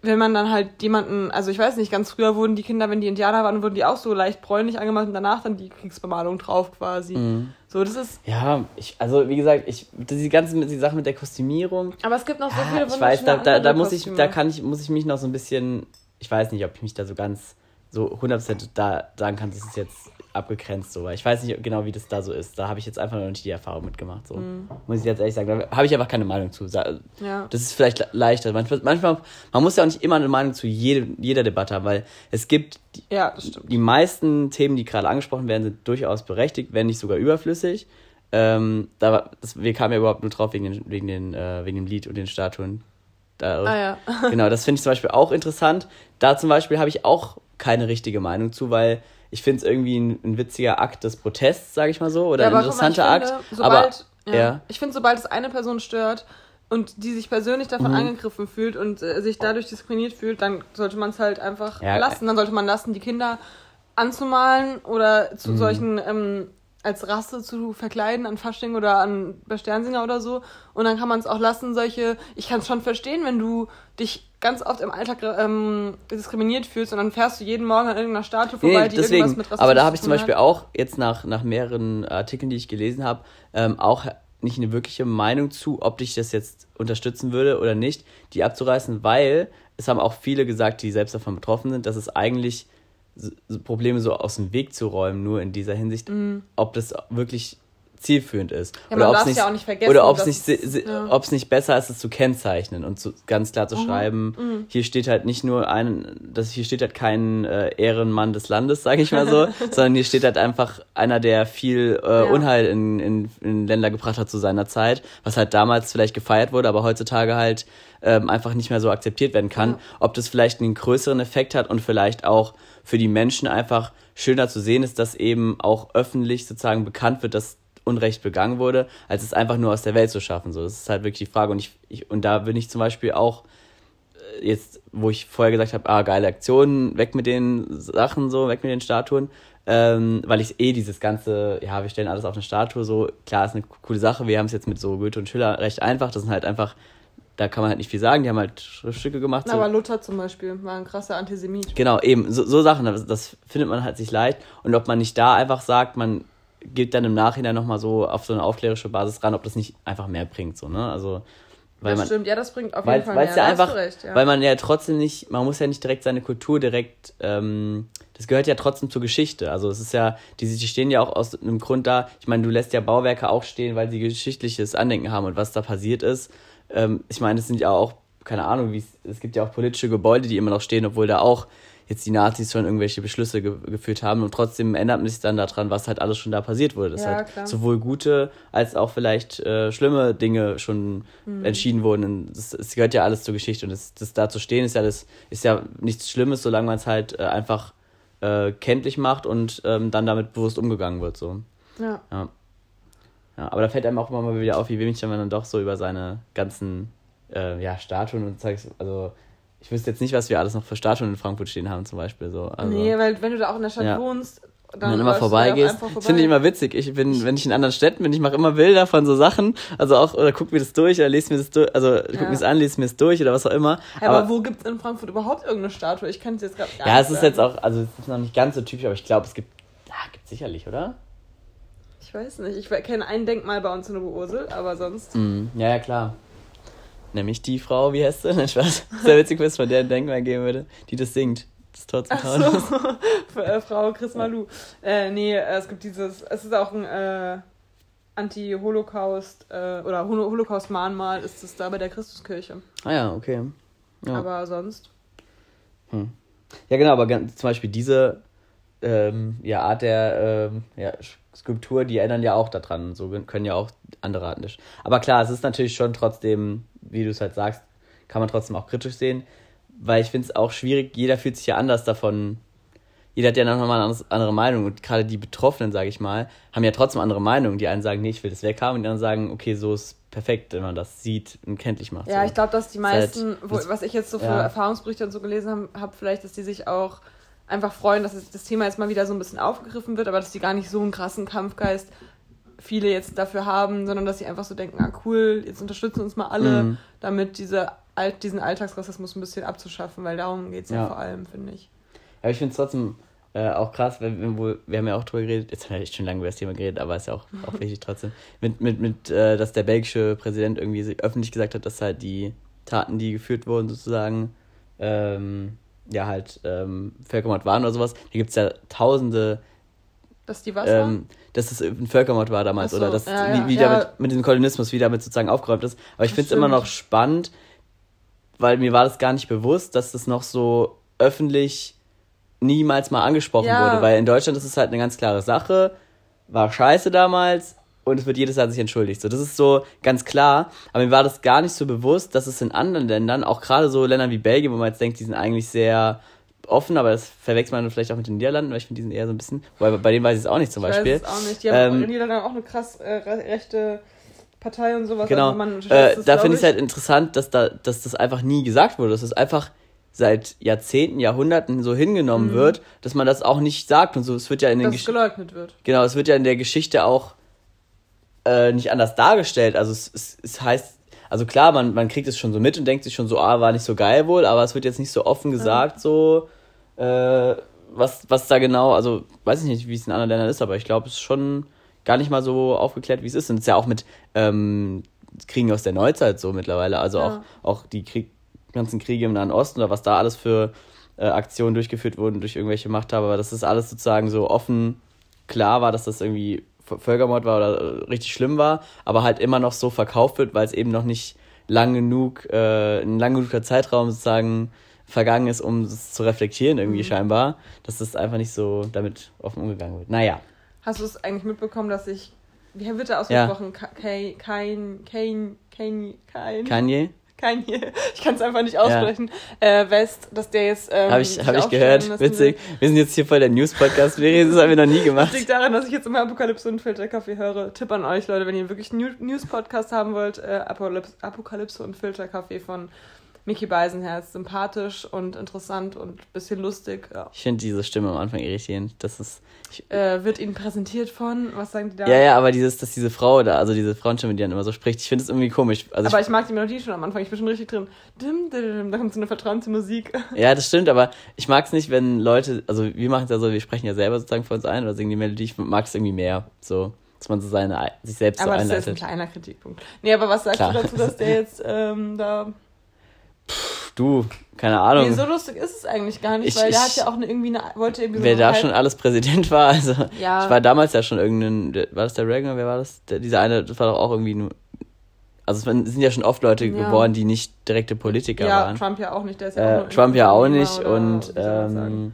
Wenn man dann halt jemanden, also ich weiß nicht, ganz früher wurden die Kinder, wenn die Indianer waren, wurden die auch so leicht bräunlich angemacht und danach dann die Kriegsbemalung drauf quasi. Mhm. So, das ist. Ja, ich, also wie gesagt, ich, die ganzen die Sachen mit der Kostümierung, Aber es gibt noch so Ja, viele ich weiß, da, da, da muss ich, da kann ich, muss ich mich noch so ein bisschen, ich weiß nicht, ob ich mich da so ganz so 100% da sagen kann, das ist jetzt abgegrenzt so, weil ich weiß nicht genau, wie das da so ist. Da habe ich jetzt einfach noch nicht die Erfahrung mitgemacht, so. Mhm. Muss ich jetzt ehrlich sagen, da habe ich einfach keine Meinung zu. Ja. Das ist vielleicht le- leichter. Manchmal, manchmal, man muss ja auch nicht immer eine Meinung zu jede, jeder Debatte haben, weil es gibt die, Ja, die meisten Themen, die gerade angesprochen werden, sind durchaus berechtigt, wenn nicht sogar überflüssig. Ähm, da, war- das, wir kamen ja überhaupt nur drauf wegen, den, wegen, den, äh, wegen dem Lied und den Statuen. Da, Ah ja. Genau, das finde ich zum Beispiel auch interessant. Da zum Beispiel habe ich auch keine richtige Meinung zu, weil ich finde es irgendwie ein, ein witziger Akt des Protests, sage ich mal so, oder ja, ein interessanter finde, Akt. Sobald, aber ja, ja. Ich finde, sobald es eine Person stört und die sich persönlich davon Mhm. angegriffen fühlt und äh, sich dadurch diskriminiert fühlt, dann sollte man es halt einfach Ja, lassen. Dann sollte man lassen, die Kinder anzumalen oder zu Mhm. solchen ähm, als Rasse zu verkleiden an Fasching oder an bei Sternsinger oder so. Und dann kann man es auch lassen, solche, ich kann es schon verstehen, wenn du dich ganz oft im Alltag ähm, diskriminiert fühlst und dann fährst du jeden Morgen an irgendeiner Statue vorbei, Nee, die deswegen. irgendwas mit Rassismus Aber da habe ich zu zum Beispiel hat. auch jetzt nach, nach mehreren Artikeln, die ich gelesen habe, ähm, auch nicht eine wirkliche Meinung zu, ob ich das jetzt unterstützen würde oder nicht, die abzureißen, weil es haben auch viele gesagt, die selbst davon betroffen sind, dass es eigentlich Probleme so aus dem Weg zu räumen, nur in dieser Hinsicht, Mhm. ob das wirklich zielführend ist. Ja, oder ob es nicht, ja nicht oder ob es nicht, ja. nicht besser ist, es zu kennzeichnen und zu, ganz klar zu mhm. schreiben. Mhm. Hier steht halt nicht nur ein, das hier steht halt kein äh, Ehrenmann des Landes, sage ich mal so, sondern hier steht halt einfach einer, der viel äh, ja. Unheil in, in, in Länder gebracht hat zu seiner Zeit, was halt damals vielleicht gefeiert wurde, aber heutzutage halt ähm, einfach nicht mehr so akzeptiert werden kann. Ob das vielleicht einen größeren Effekt hat und vielleicht auch für die Menschen einfach schöner zu sehen ist, dass eben auch öffentlich sozusagen bekannt wird, dass Unrecht begangen wurde, als es einfach nur aus der Welt zu schaffen. So, das ist halt wirklich die Frage. Und ich, ich und da bin ich zum Beispiel auch äh, jetzt, wo ich vorher gesagt habe, ah, geile Aktionen, weg mit den Sachen, so, weg mit den Statuen, ähm, weil ich eh dieses ganze, ja, wir stellen alles auf eine Statue, so, klar, ist eine coole Sache, wir haben es jetzt mit so Goethe und Schiller recht einfach, das sind halt einfach da kann man halt nicht viel sagen, die haben halt Schriftstücke gemacht. Na, so. Aber Luther zum Beispiel war ein krasser Antisemit. Genau, eben, so, so Sachen, das, das, findet man halt sich leicht. Und ob man nicht da einfach sagt, man geht dann im Nachhinein nochmal so auf so eine aufklärische Basis ran, ob das nicht einfach mehr bringt, so, ne? Also, weil das man, stimmt, ja, das bringt auf jeden Fall mehr. Ja einfach, recht, ja. Weil man ja trotzdem nicht, man muss ja nicht direkt seine Kultur direkt, ähm, das gehört ja trotzdem zur Geschichte. Also es ist ja, die, die stehen ja auch aus einem Grund da, ich meine, du lässt ja Bauwerke auch stehen, weil sie geschichtliches Andenken haben und was da passiert ist ähm, ich meine, es sind ja auch, keine Ahnung, wie es gibt ja auch politische Gebäude, die immer noch stehen, obwohl da auch jetzt die Nazis schon irgendwelche Beschlüsse ge geführt haben und trotzdem ändert man sich dann daran, was halt alles schon da passiert wurde. Dass ja, halt klar. sowohl gute als auch vielleicht äh, schlimme Dinge schon mhm. entschieden wurden. Es gehört ja alles zur Geschichte und das, das da zu stehen ist ja das ist ja nichts Schlimmes, solange man es halt äh, einfach äh, kenntlich macht und ähm, dann damit bewusst umgegangen wird. So. Ja. ja. Ja, aber da fällt einem auch immer mal wieder auf, wie wenig man dann doch so über seine ganzen äh, ja, Statuen und Zeugs, also ich wüsste jetzt nicht, was wir alles noch für Statuen in Frankfurt stehen haben zum Beispiel. So. Also, nee, weil wenn du da auch in der Stadt ja. wohnst, dann, dann immer vorbeigehst. Vorbei. Finde ich immer witzig. Ich bin, wenn ich in anderen Städten bin, ich mache immer Bilder von so Sachen. Also auch, oder guck mir das durch, oder lese mir das durch, also guck mir das an, lese mir das durch oder was auch immer. Ja, aber, aber, wo gibt es in Frankfurt überhaupt irgendeine Statue? Ich kann es jetzt gerade gar Ja, es ist jetzt auch, also es ist noch nicht ganz so typisch, aber ich glaube, es gibt, ja, gibt sicherlich, oder? Ich weiß nicht. Ich kenne ein Denkmal bei uns in der Ursel, aber sonst. Mm, ja, ja, klar. Nämlich die Frau, wie heißt sie? Nein, Spaß. Sehr witzig, wenn es von der ein Denkmal geben würde, die das singt. Das Tor zum Taunus. So. äh, Frau Chris Malou. Äh, nee, es gibt dieses, es ist auch ein äh, Anti-Holocaust äh, oder Holocaust-Mahnmal ist es da bei der Christuskirche. Ah ja, okay. Ja. Aber sonst. Hm. Ja, genau, aber zum Beispiel diese ähm, ja, Art der ähm, ja, Skulptur, die erinnern ja auch daran. So können ja auch andere Arten nicht. Aber klar, es ist natürlich schon trotzdem, wie du es halt sagst, kann man trotzdem auch kritisch sehen, weil ich finde es auch schwierig, jeder fühlt sich ja anders davon. Jeder hat ja nochmal eine andere Meinung und gerade die Betroffenen, sage ich mal, haben ja trotzdem andere Meinungen. Die einen sagen, nee, ich will das weghaben und die anderen sagen, okay, so ist perfekt, wenn man das sieht und kenntlich macht. Ja, so. ich glaube, dass die meisten, halt, wo, was ich jetzt so für ja. Erfahrungsberichte und so gelesen habe, hab, vielleicht, dass die sich auch einfach freuen, dass das Thema jetzt mal wieder so ein bisschen aufgegriffen wird, aber dass die gar nicht so einen krassen Kampfgeist viele jetzt dafür haben, sondern dass sie einfach so denken, ah cool, jetzt unterstützen uns mal alle, mhm. damit diese, diesen Alltagsrassismus ein bisschen abzuschaffen, weil darum geht es ja. ja. vor allem, finde ich. Aber ich finde es trotzdem äh, auch krass, weil wir, wir haben ja auch drüber geredet, jetzt haben wir echt schon lange über das Thema geredet, aber ist ja auch, auch wichtig trotzdem, mit, mit, mit äh, dass der belgische Präsident irgendwie öffentlich gesagt hat, dass halt die Taten, die geführt wurden, sozusagen, ähm, ja halt ähm, Völkermord waren oder sowas. Hier gibt es ja tausende. Dass die was ähm, Dass es ein Völkermord war damals so, oder dass, ja, ja, wie, wie ja. damit mit diesem Kolonismus, wie damit sozusagen aufgeräumt ist. Aber ich finde es immer noch spannend, weil mir war das gar nicht bewusst, dass das noch so öffentlich niemals mal angesprochen wurde. Weil in Deutschland ist es halt eine ganz klare Sache. War scheiße damals, und es wird jedes Jahr sich entschuldigt. So, das ist so ganz klar. Aber mir war das gar nicht so bewusst, dass es in anderen Ländern, auch gerade so Ländern wie Belgien, wo man jetzt denkt, die sind eigentlich sehr offen, aber das verwechselt man vielleicht auch mit den Niederlanden, weil ich finde, die sind eher so ein bisschen, weil bei denen weiß ich es auch nicht zum ich Beispiel. Weiß es auch nicht. Die haben ähm, in Niederlanden auch eine krass äh, rechte Partei und sowas. Genau. Also man, äh, da finde ich es halt interessant, dass, da, dass das einfach nie gesagt wurde. Dass es einfach seit Jahrzehnten, Jahrhunderten so hingenommen mhm. wird, dass man das auch nicht sagt und so. Es wird ja in den Dass es geleugnet wird. Genau, es wird ja in der Geschichte auch äh, nicht anders dargestellt. Also es, es, es heißt, also klar, man, man kriegt es schon so mit und denkt sich schon so, ah, war nicht so geil wohl, aber es wird jetzt nicht so offen gesagt, so, äh, was, was da genau, also weiß ich nicht, wie es in anderen Ländern ist, aber ich glaube, es ist schon gar nicht mal so aufgeklärt, wie es ist. Und es ist ja auch mit ähm, Kriegen aus der Neuzeit so mittlerweile, also ja. auch, auch die Krieg, ganzen Kriege im Nahen Osten oder was da alles für äh, Aktionen durchgeführt wurden durch irgendwelche Machthaber, aber das ist alles sozusagen so offen klar war, dass das irgendwie Völkermord war oder richtig schlimm war, aber halt immer noch so verkauft wird, weil es eben noch nicht lang genug, äh, ein lang genuger Zeitraum sozusagen vergangen ist, um es zu reflektieren irgendwie mhm. scheinbar, dass das einfach nicht so damit offen umgegangen wird. Naja. Hast du es eigentlich mitbekommen, dass ich, wie wird er ausgesprochen? Ja. Kein, kein, kein, kein, kein. Kanye, ich kann es einfach nicht aussprechen, ja. äh, West, dass der jetzt. Ähm, habe ich, hab ich gehört, witzig. Wir sind jetzt hier voll der News-Podcast, das haben wir noch nie gemacht. Das liegt daran, dass ich jetzt immer Apokalypse und Filterkaffee höre. Tipp an euch, Leute, wenn ihr wirklich News-Podcast haben wollt, äh, Apokalypse und Filterkaffee von Mickey Beisenherz sympathisch und interessant und ein bisschen lustig. Ja. Ich finde diese Stimme am Anfang irritierend. Das ist. Ich, äh, wird ihnen präsentiert von, was sagen die da? Ja, ja, aber dieses, dass diese Frau da, also diese Frauenstimme, die dann immer so spricht, ich finde es irgendwie komisch. Also aber ich, ich, mag die Melodie schon am Anfang, ich bin schon richtig drin. Dim, dim, dim, da kommt so eine vertraute Musik. Ja, das stimmt, aber ich mag es nicht, wenn Leute, also wir machen es ja so, wir sprechen ja selber sozusagen für uns ein oder singen die Melodie, ich mag es irgendwie mehr. So dass man so seine, sich selbst aber so einleitet. Aber das ist ein kleiner Kritikpunkt. Nee, aber was sagst Klar. du dazu, dass der jetzt ähm, da Pff, du, keine Ahnung. Nee, so lustig ist es eigentlich gar nicht, ich, weil der hat ja auch eine, irgendwie eine, wollte irgendwie Wer so da schon alles Präsident war, also ja. ich war damals ja schon irgendein, war das der Reagan, wer war das? Der, dieser eine, das war doch auch irgendwie nur, also es sind ja schon oft Leute ja. geworden, die nicht direkte Politiker ja, waren. Ja, Trump ja auch nicht, der ist ja äh, Trump ja auch nicht und ähm,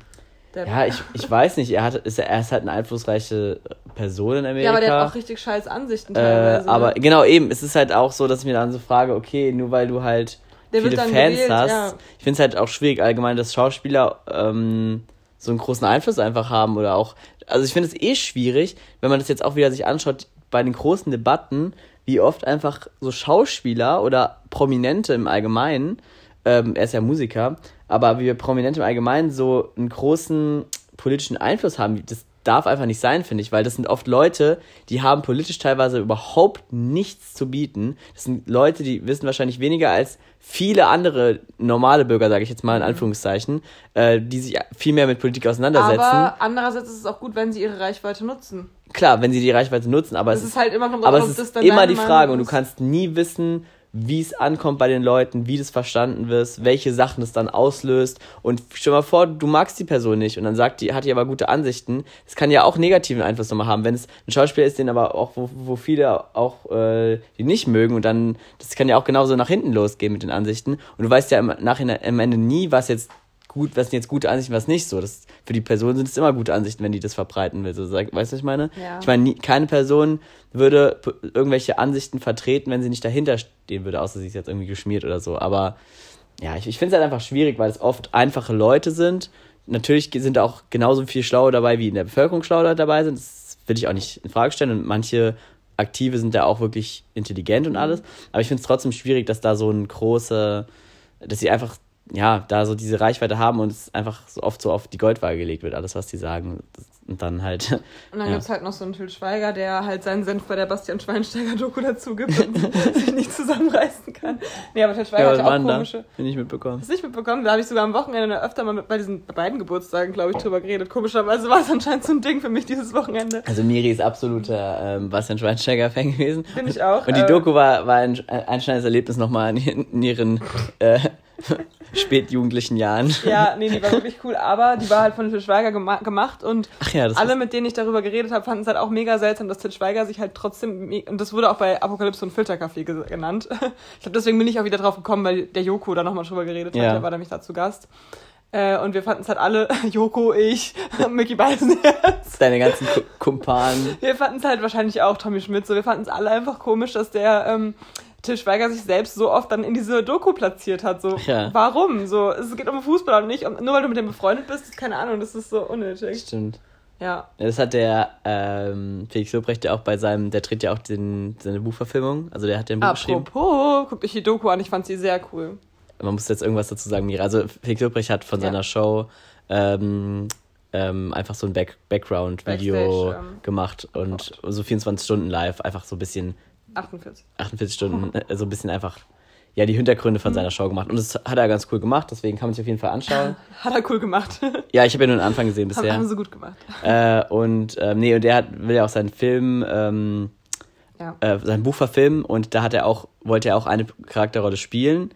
ja, ich, ich weiß nicht, er, hat, ist, er ist halt eine einflussreiche Person in Amerika. Ja, aber der hat auch richtig scheiß Ansichten äh, teilweise. Äh, aber genau, eben, es ist halt auch so, dass ich mir dann so frage, okay, nur weil du halt der viele Fans gewählt, hast. Ja. Ich finde es halt auch schwierig allgemein, dass Schauspieler ähm, so einen großen Einfluss einfach haben oder auch. Also ich finde es eh schwierig, wenn man das jetzt auch wieder sich anschaut bei den großen Debatten, wie oft einfach so Schauspieler oder Prominente im Allgemeinen, ähm, er ist ja Musiker, aber wie wir Prominente im Allgemeinen so einen großen politischen Einfluss haben, das darf einfach nicht sein, finde ich, weil das sind oft Leute, die haben politisch teilweise überhaupt nichts zu bieten. Das sind Leute, die wissen wahrscheinlich weniger als viele andere normale Bürger, sage ich jetzt mal in mhm. Anführungszeichen, äh, die sich viel mehr mit Politik auseinandersetzen. Aber andererseits ist es auch gut, wenn sie ihre Reichweite nutzen. Klar, wenn sie die Reichweite nutzen, aber das es ist halt immer noch aber es ist immer die Frage und du kannst nie wissen, wie es ankommt bei den Leuten, wie das verstanden wird, welche Sachen es dann auslöst. Und stell mal vor, du magst die Person nicht und dann sagt die, hat die aber gute Ansichten. Das kann ja auch negativen Einfluss nochmal haben, wenn es ein Schauspieler ist, den aber auch, wo, wo viele auch äh, die nicht mögen und dann, das kann ja auch genauso nach hinten losgehen mit den Ansichten. Und du weißt ja im Nachhinein am Ende nie, was jetzt gut, was sind jetzt gute Ansichten, was nicht so. Das, für die Person sind es immer gute Ansichten, wenn die das verbreiten will. So, weißt du, was ich meine? Ja. Ich meine, nie, keine Person würde irgendwelche Ansichten vertreten, wenn sie nicht dahinter stehen würde, außer sie ist jetzt irgendwie geschmiert oder so. Aber ja, ich, ich finde es halt einfach schwierig, weil es oft einfache Leute sind. Natürlich sind auch genauso viel Schlaue dabei, wie in der Bevölkerung Schlaue dabei sind. Das will ich auch nicht in Frage stellen. Und manche Aktive sind da auch wirklich intelligent und alles. Aber ich finde es trotzdem schwierig, dass da so ein große, dass sie einfach ja, da so diese Reichweite haben und es einfach so oft so auf die Goldwaage gelegt wird, alles, was die sagen. Und dann halt. Und dann ja. gibt es halt noch so einen Til Schweiger, der halt seinen Senf bei der Bastian Schweinsteiger-Doku dazu gibt und sich nicht zusammenreißen kann. Nee, aber Til Schweiger ja, hat auch komische. Bin ich mitbekommen. Hast du nicht mitbekommen? Da habe ich sogar am Wochenende öfter mal mit, bei diesen beiden Geburtstagen, glaube ich, drüber geredet. Komischerweise war es anscheinend so ein Ding für mich dieses Wochenende. Also Miri ist absoluter ähm, Bastian Schweinsteiger-Fan gewesen. Bin ich auch. Und die äh, Doku war, war ein einschneidendes Erlebnis nochmal in, in ihren. Äh, spätjugendlichen Jahren. Ja, nee, die war wirklich cool, aber die war halt von Til Schweiger gema gemacht und ja, alle, mit denen ich darüber geredet habe, fanden es halt auch mega seltsam, dass Til Schweiger sich halt trotzdem, und das wurde auch bei Apokalypse und Filterkaffee genannt. Ich glaube, deswegen bin ich auch wieder drauf gekommen, weil der Joko da nochmal drüber geredet hat, ja. der war nämlich da zu Gast. Äh, und wir fanden es halt alle, Joko, ich, Mickey Beisenherz. Deine ganzen Kumpanen. Wir fanden es halt wahrscheinlich auch Tommy Schmidt so. Wir fanden es alle einfach komisch, dass der ähm, Til Schweiger sich selbst so oft dann in diese Doku platziert hat. So, ja. warum? So, es geht um Fußball und nicht um, nur weil du mit dem befreundet bist, keine Ahnung, das ist so unnötig. Stimmt. Ja. Das hat der ähm, Felix Lobrecht ja auch bei seinem, der tritt ja auch den, seine Buchverfilmung, also der hat den Buch Apropos, geschrieben. Apropos, guck dich die Doku an, ich fand sie sehr cool. Man muss jetzt irgendwas dazu sagen, Mira. Also Felix Lobrecht hat von ja. seiner Show ähm, ähm, einfach so ein Back Background-Video ähm, gemacht und so 24 Stunden live, einfach so ein bisschen 48. 48 Stunden, äh, so ein bisschen einfach ja, die Hintergründe von mhm. seiner Show gemacht. Und das hat er ganz cool gemacht, deswegen kann man sich auf jeden Fall anschauen. Hat er cool gemacht. ja, ich habe ja nur den Anfang gesehen bisher. Haben sie gut gemacht. Äh, und ähm, nee, und der hat, will ja auch seinen Film, ähm, ja. äh, sein Buch verfilmen und da hat er auch, wollte er auch eine Charakterrolle spielen.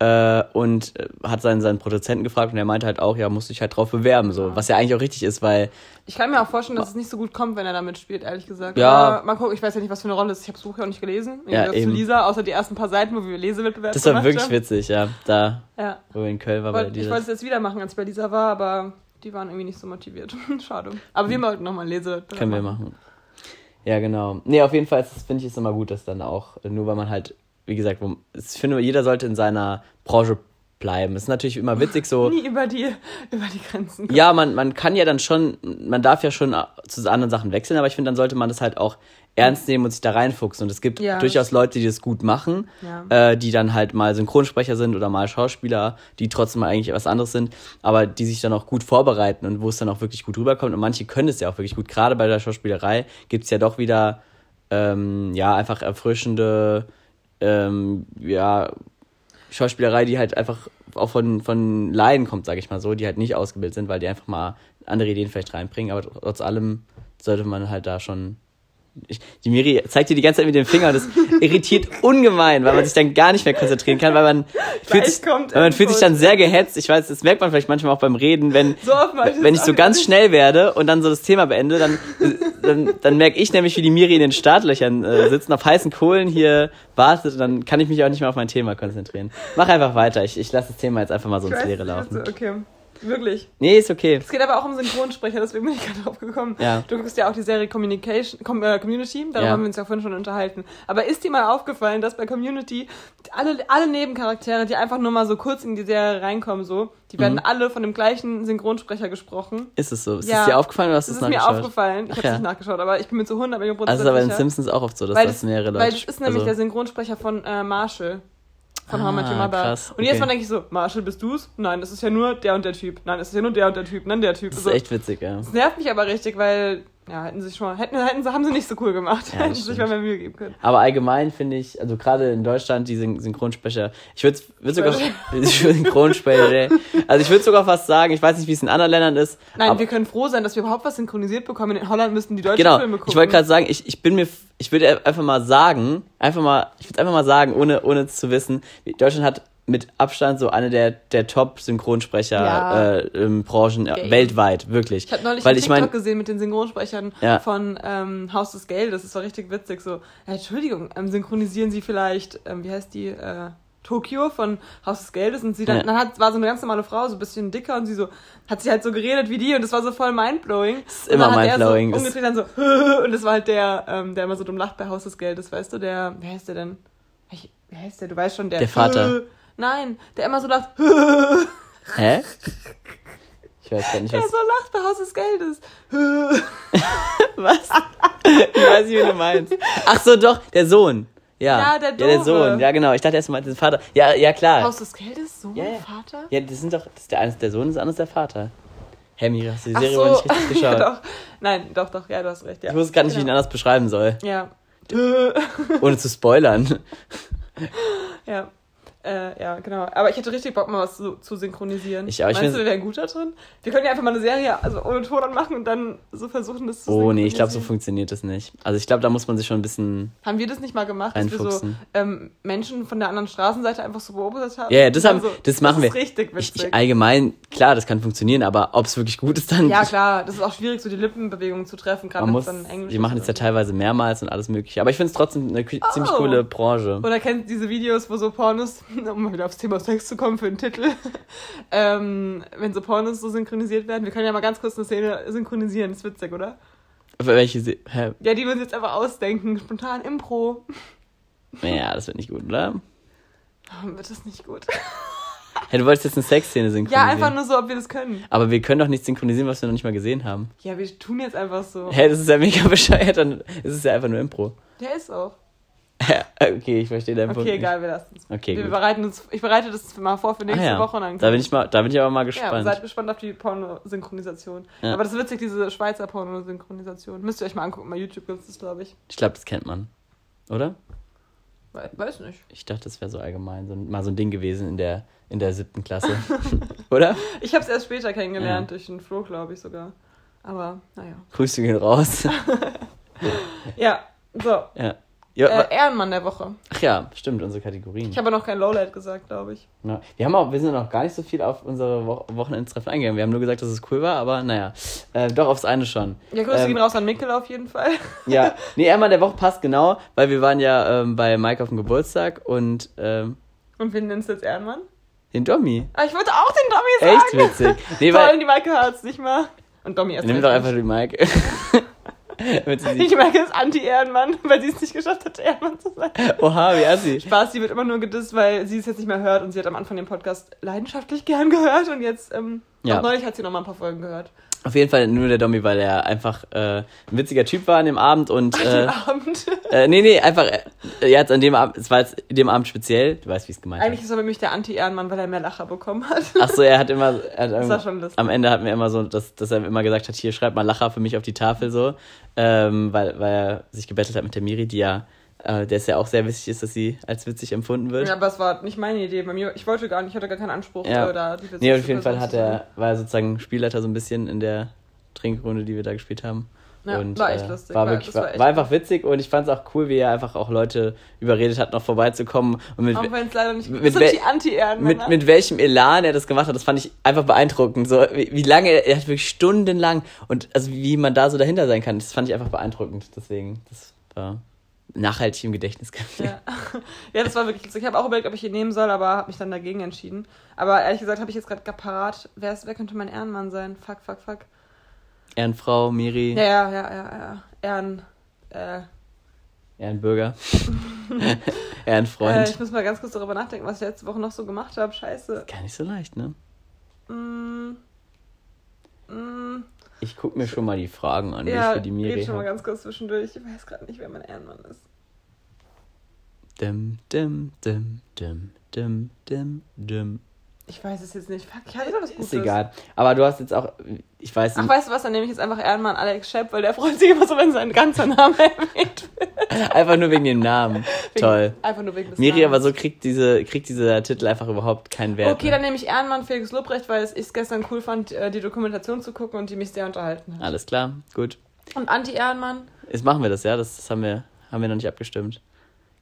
Äh, und äh, hat seinen, seinen Produzenten gefragt und er meinte halt auch, ja, musst dich halt drauf bewerben, so, was ja eigentlich auch richtig ist, weil Ich kann mir auch vorstellen, dass es nicht so gut kommt, wenn er damit spielt, ehrlich gesagt. Ja. Aber mal gucken, ich weiß ja nicht, was für eine Rolle es ist. Ich habe das Buch ja auch nicht gelesen. Im Ja, eben. zu Lisa, außer die ersten paar Seiten, wo wir Lesewettbewerb das war wirklich haben. witzig, ja, da, Ja. wo wir in Köln waren bei Wollt- Ich wollte es jetzt wieder machen, als ich bei Lisa war, aber die waren irgendwie nicht so motiviert. Schade. Aber wir wollten nochmal Lese. Können wir machen. Ja, genau. Nee, auf jeden Fall finde ich es immer gut, dass dann auch, nur weil man halt, wie gesagt, ich finde, jeder sollte in seiner Branche bleiben. Es ist natürlich immer witzig so, Nie über die, über die Grenzen. kommen. ja, man, man kann ja dann schon, man darf ja schon zu anderen Sachen wechseln, aber ich finde, dann sollte man das halt auch ernst nehmen und sich da reinfuchsen. Und es gibt Ja, durchaus Leute, die das gut machen, Ja. äh, die dann halt mal Synchronsprecher sind oder mal Schauspieler, die trotzdem eigentlich was anderes sind, aber die sich dann auch gut vorbereiten und wo es dann auch wirklich gut rüberkommt. Und manche können es ja auch wirklich gut. Gerade bei der Schauspielerei gibt es ja doch wieder, ähm, ja, einfach erfrischende, ähm, ja, Schauspielerei, die halt einfach auch von, von Laien kommt, sage ich mal so, die halt nicht ausgebildet sind, weil die einfach mal andere Ideen vielleicht reinbringen. Aber trotz allem sollte man halt da schon. Die Miri zeigt dir die ganze Zeit mit dem Finger und das irritiert ungemein, weil man sich dann gar nicht mehr konzentrieren kann, weil man fühlt sich, weil man fühlt sich dann sehr gehetzt. Ich weiß, das merkt man vielleicht manchmal auch beim Reden, wenn, So wenn ich so ganz schnell werde und dann so das Thema beende, dann, dann, dann merke ich nämlich, wie die Miri in den Startlöchern äh, sitzen, auf heißen Kohlen hier wartet und dann kann ich mich auch nicht mehr auf mein Thema konzentrieren. Mach einfach weiter. Ich, ich lasse das Thema jetzt einfach mal so ins Leere laufen. Okay. Wirklich. Nee, ist okay. Es geht aber auch um Synchronsprecher, deswegen bin ich gerade drauf gekommen. Ja. Du guckst ja auch die Serie Communication, Com äh, Community, darüber Ja. haben wir uns ja vorhin schon unterhalten. Aber ist dir mal aufgefallen, dass bei Community alle, alle Nebencharaktere, die einfach nur mal so kurz in die Serie reinkommen, so, die werden Mhm. alle von dem gleichen Synchronsprecher gesprochen? Ist es so? Ist Ja. es dir aufgefallen oder hast du es ist mir nachgeschaut? aufgefallen. Ich habe ja. nicht nachgeschaut, aber ich bin mir zu 100 Millionen Prozent Also ist aber in. Simpsons auch oft so, dass das das, mehrere Leute weil das ist nämlich also, der Synchronsprecher von äh, Marshall. Von How I Met Your Ah, Mother. krass, Und jedes okay. Mal denke ich so, Marshall, bist du's? Nein, das ist ja nur der und der Typ. Nein, das ist ja nur der und der Typ. Nein, der Typ. Das ist Also, echt witzig, ja. das nervt mich aber richtig, weil, ja, hätten sie schon mal, hätten, hätten sie, haben sie nicht so cool gemacht. Ja, hätten sie sich mal mehr Mühe geben können. Aber allgemein finde ich, also gerade in Deutschland, die Syn Synchronsprecher, ich würde würd sogar, Synchronsprecher, also ich würde sogar fast sagen, ich weiß nicht, wie es in anderen Ländern ist. Nein, aber, wir können froh sein, dass wir überhaupt was synchronisiert bekommen. In Holland müssten die deutschen genau, Filme gucken. ich wollte gerade sagen, ich, ich bin mir, ich würde einfach mal sagen, einfach mal, ich würde einfach mal sagen, ohne, ohne es zu wissen, Deutschland hat mit Abstand so eine der, der Top-Synchronsprecher Ja. äh, im Branchen äh, Game. weltweit, wirklich. Ich habe neulich Weil einen ich TikTok mein- gesehen mit den Synchronsprechern Ja. von ähm, Haus des Geldes. Das war richtig witzig. So, ja, Entschuldigung, ähm, synchronisieren Sie vielleicht, ähm, wie heißt die, äh, Tokio von Haus des Geldes und sie dann, dann hat, war so eine ganz normale Frau, so ein bisschen dicker und sie so, hat sie halt so geredet wie die und das war so voll mindblowing. Das ist immer mindblowing. So umgedreht dann so, und das war halt der, ähm, der immer so dumm lacht bei Haus des Geldes, weißt du, der, wer heißt der denn? Wer heißt der? Du weißt schon, der. Der Vater. Nein, der immer so lacht, Hä? Ich weiß gar nicht, der was. so lacht bei Haus des Geldes. Was? Ich weiß nicht, wie du meinst. Ach so, doch, der Sohn. Ja, Ja, der ja, der. Sohn. Ja, genau. Ich dachte erst mal, den Vater. Ja, ja, klar. Haus des Geldes? So, Ja, ja. Vater? Ja, das sind doch, das ist der eine ist der Sohn, ist der Vater. Hä, Mira, hast du die Ach Serie so. nicht richtig geschaut? ja, doch. Nein, doch, doch, ja, du hast recht. Ja. Ich wusste gar nicht, wie ich ihn Genau. anders beschreiben soll. Ja. Ohne zu spoilern. ja. Äh, ja, genau. Aber ich hätte richtig Bock, mal was zu, zu synchronisieren. Ich auch, ich Meinst du, wir wären gut da drin? Wir können ja einfach mal eine Serie also ohne Ton anmachen und dann so versuchen, das zu Oh nee, ich glaube, so funktioniert das nicht. Also ich glaube, da muss man sich schon ein bisschen. Haben wir das nicht mal gemacht, dass wir so ähm, Menschen von der anderen Straßenseite einfach so beobachtet haben? Ja, ja, das, haben, so, das machen ist wir. richtig Ich, witzig. ich, allgemein, klar, das kann funktionieren, aber ob es wirklich gut ist, dann. ja, klar, das ist auch schwierig, so die Lippenbewegungen zu treffen, gerade wenn muss, es dann Englisch die machen es ja teilweise mehrmals und alles mögliche. Aber ich finde es trotzdem eine k- ziemlich Oh. coole Branche. Oder kennt diese Videos, wo so Pornos, um mal wieder aufs Thema Sex zu kommen für den Titel, ähm, wenn so Pornos so synchronisiert werden. Wir können ja mal ganz kurz eine Szene synchronisieren, ist witzig, oder? Welche Se Hä? Ja, die würden jetzt einfach ausdenken, spontan Impro. Ja, das wird nicht gut, oder? Warum wird das nicht gut? Hey, du wolltest jetzt eine Sexszene Ja, synchronisieren. einfach nur so, ob wir das können. Aber wir können doch nicht synchronisieren, was wir noch nicht mal gesehen haben. Ja, wir tun jetzt einfach so. Hä, das ist ja mega bescheuert, dann ist es ja einfach nur Impro. Der ist auch. okay, ich verstehe deinen Punkt. Okay, egal, wir lassen es. Okay, wir gut. bereiten uns, ich bereite das mal vor für Ah, nächste ja. Woche. Und dann Da bin ich mal, da bin ich aber mal Ja, gespannt. seid gespannt auf die Pornosynchronisation. Ja. Aber das ist witzig, diese Schweizer Pornosynchronisation. Müsst ihr euch mal angucken, bei YouTube gibt es das, glaube ich. ich glaube, das kennt man. Oder? We- Weiß nicht. Ich dachte, das wäre so allgemein so, mal so ein Ding gewesen in der, in der siebten Klasse. Oder? Ich habe es erst später kennengelernt, durch den Flo, glaube ich sogar. Aber, naja. Grüße gehen raus. Ja, so. ja. Ja, Äh, Ehrenmann der Woche. Ach ja, stimmt, unsere Kategorien. Ich habe noch kein Lowlight gesagt, glaube ich. Ja. Wir, haben auch, wir sind noch gar nicht so viel auf unsere Wo Wochenendtreffen eingegangen. Wir haben nur gesagt, dass es cool war, aber naja. Äh, doch aufs eine schon. Ja, Grüße Ähm, gehen raus an Mikkel auf jeden Fall. Ja, nee, Ehrenmann der Woche passt genau, weil wir waren ja ähm, bei Mike auf dem Geburtstag und ähm, Und wir nennen es jetzt Ehrenmann. den Dommi. Ah, ich wollte auch den Echt sagen. witzig. Nee, Toll, weil. die Maike hört's nicht mal. Und Dommy erst Nimm doch einfach die Mike. Sie sich, Maike ist Anti-Ehrenmann, weil sie es nicht geschafft hat, Ehrenmann zu sein. oha, wie assi. Spaß, die wird immer nur gedisst, weil sie es jetzt nicht mehr hört und sie hat am Anfang den Podcast leidenschaftlich gern gehört und jetzt, ähm, Ja. auch neulich hat sie noch mal ein paar Folgen gehört. Auf jeden Fall nur der Dommi, weil er einfach äh, ein witziger Typ war an dem Abend und. Äh, Den Abend. äh, nee, nee, einfach. Äh, jetzt an dem Abend, es war jetzt in dem Abend speziell, du weißt, wie es gemeint Eigentlich ist. ist er nämlich der Anti-Ehrenmann, weil er mehr Lacher bekommen hat. Ach so, er hat immer. Er hat Das war schon lustig. am Ende hatten wir immer so, dass, dass er immer gesagt hat, hier schreib mal Lacher für mich auf die Tafel so, ähm, weil, weil er sich gebettelt hat mit der Miri, die ja, äh, der es ja auch sehr wichtig ist, dass sie als witzig empfunden wird. Ja, aber es war nicht meine Idee. Bei mir, ich wollte gar nicht, ich hatte gar keinen Anspruch. Ja. äh, da die nee, auf jeden Fall hat er, war er sozusagen Spielleiter so ein bisschen in der Trinkrunde, die wir da gespielt haben. Ja, und, war echt äh, lustig. War, War- wirklich, war, war war einfach witzig und ich fand es auch cool, wie er einfach auch Leute überredet hat, noch vorbeizukommen und mit, Auch wenn es leider nicht mit sind die Anti-Ehrenmänner. mit, mit welchem Elan er das gemacht hat, das fand ich einfach beeindruckend. So, wie, wie lange, er, er hat wirklich stundenlang und also wie man da so dahinter sein kann, das fand ich einfach beeindruckend. Deswegen, das war nachhaltig im Gedächtnis geblieben. Ja. ja, das war wirklich lustig. Ich habe auch überlegt, ob ich ihn nehmen soll, aber habe mich dann dagegen entschieden. Aber ehrlich gesagt habe ich jetzt gerade parat. Wer, ist, wer könnte mein Ehrenmann sein? Fuck, fuck, fuck. Ehrenfrau, Miri, Ja, ja, ja, ja, ja. Ehren. Äh, Ehrenbürger, äh, Ehrenfreund. ich muss mal ganz kurz darüber nachdenken, was ich letzte Woche noch so gemacht habe. Scheiße. Gar nicht so leicht, ne? Mm, mm, Ich guck mir schon mal die Fragen an, ja, ich für die Miri red schon mal ganz kurz zwischendurch. Ich weiß gerade nicht, wer mein Ehrenmann ist. Dim, dim, dim, dim, dim, dim, dim. Ich weiß es jetzt nicht. Fuck, ich hatte was Gutes. Ist egal. Aber du hast jetzt auch, ich weiß Ach, nicht, weißt du was? Dann nehme ich jetzt einfach Ehrenmann Alex Schepp, weil der freut sich immer so, wenn sein ganzer Name erwähnt wird. einfach nur wegen dem Namen. Wegen- Toll. Einfach nur wegen des Miri, aber Namens. so kriegt, diese, kriegt dieser Titel einfach überhaupt keinen Wert. Okay, mehr. dann nehme ich Ehrenmann Felix Lobrecht, weil ich es gestern cool fand, äh, die Dokumentation zu gucken und die mich sehr unterhalten hat. Alles klar, gut. Und Anti-Ehrenmann, Jetzt machen wir das, ja? Das, das haben, wir, haben wir noch nicht abgestimmt.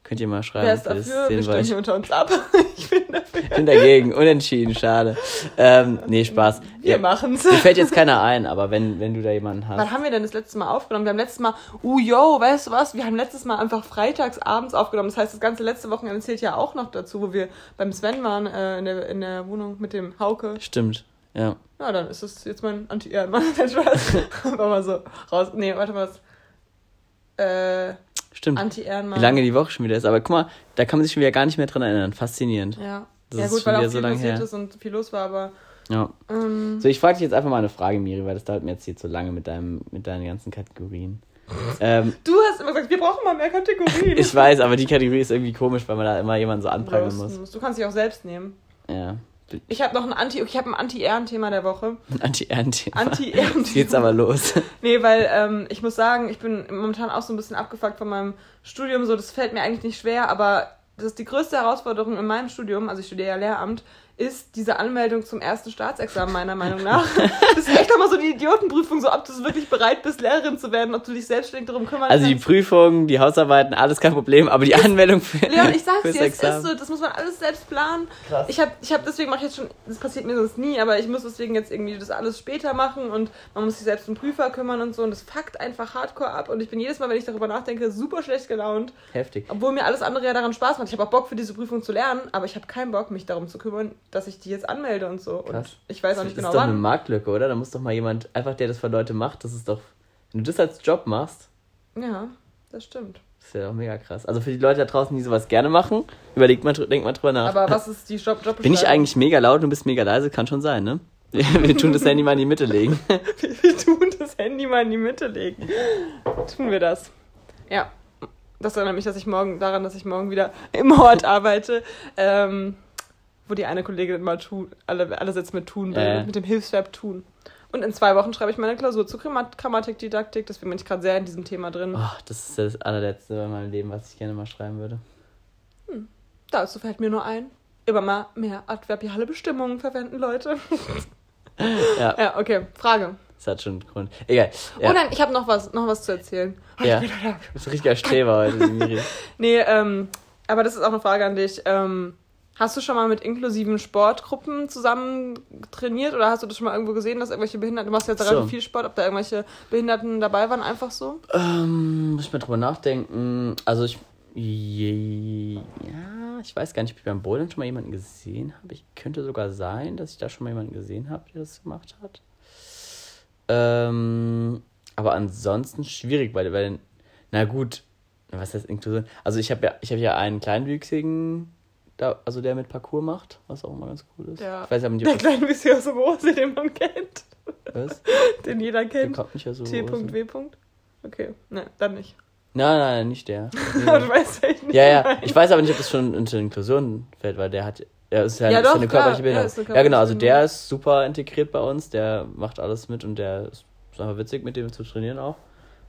Könnt ihr mal schreiben, wer ist dafür? Wir stimmen hier unter uns ab. ich bin dafür. Ich bin dagegen, unentschieden, schade. Ähm, nee, Spaß. Wir Ja, machen's. Mir fällt jetzt keiner ein, aber wenn, wenn du da jemanden hast. Wann haben wir denn das letzte Mal aufgenommen? Wir haben letztes Mal, uh, yo, weißt du was? Wir haben letztes Mal einfach freitags abends aufgenommen. Das heißt, das ganze letzte Wochenende zählt ja auch noch dazu, wo wir beim Sven waren, äh, in, der, in der Wohnung mit dem Hauke. Stimmt, ja. Ja, dann ist das jetzt mein Anti-Ehrenmann. Nein, Spaß. Einfach mal so raus. Nee, warte mal. Äh, Stimmt. Anti-Ehrenmann. Wie lange die Woche schon wieder ist. Aber guck mal, da kann man sich schon wieder gar nicht mehr dran erinnern. Faszinierend. Ja. Das ja gut, weil auch viel so lange passiert her. ist und viel los war, aber Ja. ähm, So, ich frage dich jetzt einfach mal eine Frage, Miri, weil das dauert mir jetzt hier zu lange mit, deinem, mit deinen ganzen Kategorien. ähm, du hast immer gesagt, wir brauchen mal mehr Kategorien. ich weiß, aber die Kategorie ist irgendwie komisch, weil man da immer jemanden so anprangern muss. Du kannst dich auch selbst nehmen. Ja. Ich habe noch ein Anti, ich habe ein Anti-Ehren-Thema der Woche. Anti-Ehrenthema. Anti-Ehren. Jetzt geht's aber los. Nee, weil ähm, ich muss sagen, ich bin momentan auch so ein bisschen abgefuckt von meinem Studium. So, das fällt mir eigentlich nicht schwer, aber das ist die größte Herausforderung in meinem Studium, also ich studiere ja Lehramt, ist diese Anmeldung zum ersten Staatsexamen, meiner Meinung nach. das ist echt nochmal so die Idiotenprüfung, so ob du wirklich bereit bist, Lehrerin zu werden, ob du dich selbstständig darum kümmern Also die kannst. Prüfungen, die Hausarbeiten, alles kein Problem, aber die Anmeldung für Leon, ich sag's dir, es ist so, das muss man alles selbst planen. Krass. Ich habe ich hab deswegen mache ich jetzt schon, das passiert mir sonst nie, aber ich muss deswegen jetzt irgendwie das alles später machen und man muss sich selbst um Prüfer kümmern und so und das fuckt einfach hardcore ab und ich bin jedes Mal, wenn ich darüber nachdenke, super schlecht gelaunt, Heftig. obwohl mir alles andere ja daran Spaß macht. Ich habe auch Bock für diese Prüfung zu lernen, aber ich habe keinen Bock, mich darum zu kümmern, dass ich die jetzt anmelde und so. Krass. Und ich weiß auch nicht das genau ist doch eine. Marktlücke, oder? Da muss doch mal jemand, einfach der das für Leute macht, das ist doch, wenn du das als Job machst, Ja, das stimmt. das ist ja auch mega krass. Also für die Leute da draußen, die sowas gerne machen, überlegt mal, denk mal drüber nach. Aber was ist die Job Jobbeschreibung? Bin ich eigentlich mega laut und du bist mega leise? Kann schon sein, ne? Wir tun das Handy mal in die Mitte legen. Wir tun das Handy mal in die Mitte legen. Tun wir das. Ja. Das erinnert mich, dass ich morgen daran, dass ich morgen wieder im Ort arbeite, ähm, wo die eine Kollegin immer tun, alle, alle Sätze mit tun bildet, Äh. mit dem Hilfsverb tun. Und in zwei Wochen schreibe ich meine Klausur zur Grammat Grammatikdidaktik, deswegen bin ich gerade sehr in diesem Thema drin. Oh, das ist das allerletzte in meinem Leben, was ich gerne mal schreiben würde. Dazu fällt mir nur ein, immer mal mehr adverbiale Bestimmungen verwenden, Leute. Ja. Ja, okay. Frage. Das hat schon einen Grund. Egal. Ja. Oh nein, ich habe noch was, noch was zu erzählen. ja. Du bist ein richtiger Streber heute, Miri. Nee, ähm, aber das ist auch eine Frage an dich. Ähm, hast du schon mal mit inklusiven Sportgruppen zusammen trainiert oder hast du das schon mal irgendwo gesehen, dass irgendwelche Behinderten, du machst jetzt So. relativ viel Sport, ob da irgendwelche Behinderten dabei waren, einfach so? Ähm, muss ich mal drüber nachdenken. Also ich. Ja, ich weiß gar nicht, ob ich beim Bouldern schon mal jemanden gesehen habe. Ich könnte sogar sein, dass ich da schon mal jemanden gesehen habe, der das gemacht hat. Ähm, aber ansonsten schwierig, weil, weil na gut, was heißt Inklusion? Also ich habe ja, ich habe ja einen kleinwüchsigen, da, also der mit Parcours macht, was auch immer ganz cool ist. Ja. Ich weiß nicht, Der bisschen aus dem Hose, den man kennt. was? Den jeder Der kennt. kommt nicht aus so T.W. Okay, ne, dann nicht. Nein, nein, nicht der. Aber du weißt echt nicht. Ja, ja. Ich weiß aber nicht, ob das schon unter Inklusion fällt, weil der hat. Er ist ja, Ja, ist ja doch, eine körperliche Ja, Behinderung. ist eine Ja, genau. Also körperliche der ist super integriert bei uns. Der macht alles mit und der ist einfach witzig, mit dem zu trainieren auch.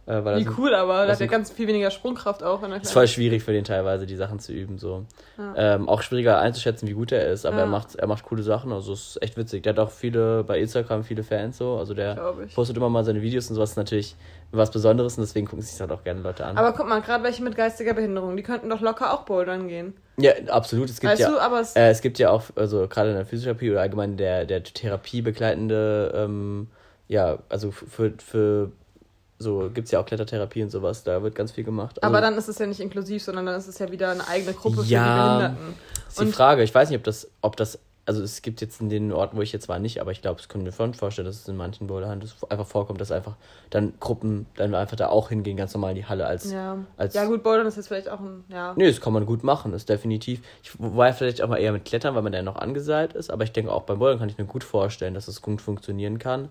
Äh, Wie cool, aber da hat er sind- ganz viel weniger Sprungkraft auch. Wenn er ist voll schwierig für den teilweise, die Sachen zu üben. So. Ja. Ähm, auch schwieriger einzuschätzen, wie gut er ist, aber Ja. er macht er macht coole Sachen. Also es ist echt witzig. Der hat auch viele bei Instagram viele Fans so. Also der postet immer mal seine Videos und sowas. Ist natürlich was Besonderes und deswegen gucken sich das halt auch gerne Leute an. Aber guck mal, gerade welche mit geistiger Behinderung, die könnten doch locker auch bouldern gehen. ja, absolut. Es gibt Weißt ja, du, aber es, Äh, es gibt ja auch, also gerade in der Physiotherapie oder allgemein der, der Therapie begleitende, ähm, ja, also für, für so gibt es ja auch Klettertherapie und sowas, da wird ganz viel gemacht. Also, aber dann ist es ja nicht inklusiv, sondern dann ist es ja wieder eine eigene Gruppe für Ja. die Behinderten. ist die und- Frage, ich weiß nicht, ob das, ob das, also es gibt jetzt in den Orten, wo ich jetzt war, nicht, aber ich glaube, es können wir schon vorstellen, dass es in manchen Boulderhand einfach vorkommt, dass einfach dann Gruppen dann einfach da auch hingehen, ganz normal in die Halle als. Ja. als ja, gut, Bouldern ist jetzt vielleicht auch ein, ja. Nee, das kann man gut machen, ist definitiv. Ich war vielleicht auch mal eher mit Klettern, weil man da noch angeseilt ist, aber ich denke auch beim Bouldern kann ich mir gut vorstellen, dass es gut funktionieren kann.